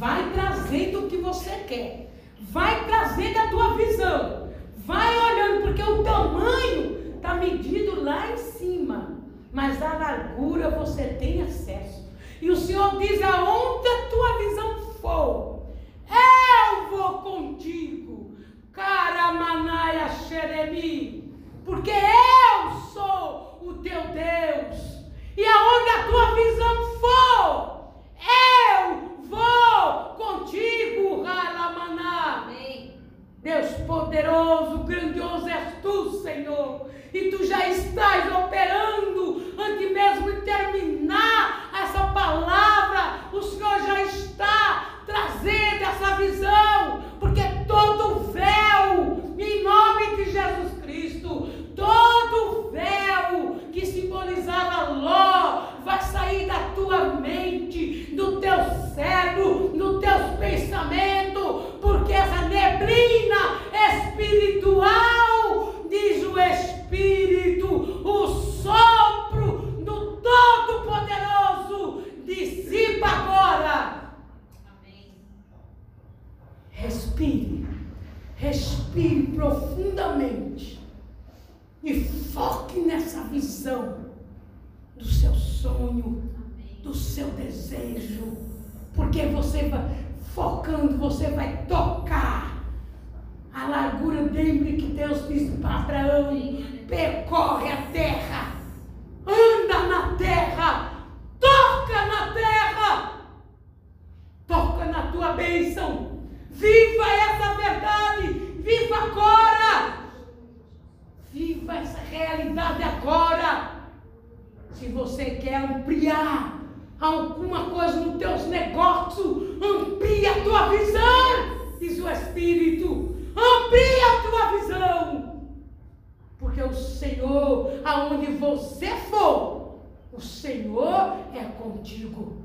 Vai trazendo o que você quer. Vai trazendo a tua visão. Vai olhando, porque o tamanho está medido lá em cima. Mas a largura você tem acesso. E o Senhor diz: aonde a tua visão for, eu vou contigo. Caramanaia Xeremi. Porque eu sou o teu Deus. E aonde a tua visão for, eu vou contigo, Ralamaná. Deus poderoso, grandioso és tu, Senhor. E tu já estás operando antes mesmo de terminar essa palavra. O Senhor já está trazendo essa visão, porque todo Todo véu que simbolizava Ló vai sair da tua mente, do teu cérebro, dos teus pensamentos, porque essa neblina espiritual, diz o Espírito, o sopro do Todo-Poderoso dissipa agora. Amém. Respire, respire profundamente. E foque nessa visão do seu sonho, do seu desejo. Porque você vai focando, você vai tocar a largura. Lembre que Deus disse para Abraão: percorre a terra, anda na terra, toca na terra, toca na tua bênção. Viva essa verdade, viva agora. Viva essa realidade agora. Se você quer ampliar alguma coisa nos teus negócios, amplia a tua visão, diz o Espírito. Amplia a tua visão. Porque o Senhor, aonde você for, o Senhor é contigo.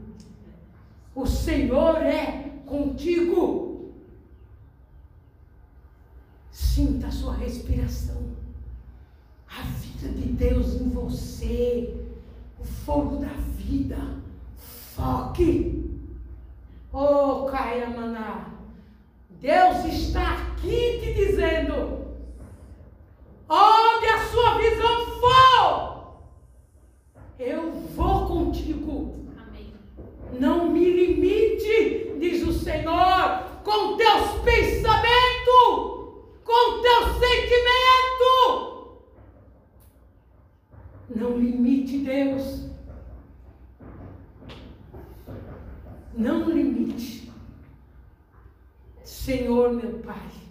O Senhor é contigo. Sinta a sua respiração a vida de Deus em você, o fogo da vida. Foque. Oh, Caia Maná, Deus está aqui te dizendo: onde a sua visão for, eu vou contigo. Amém. Não me limite, diz o Senhor, com teus pensamentos, com teus sentimentos. Não limite Deus. Não limite. Senhor, meu Pai.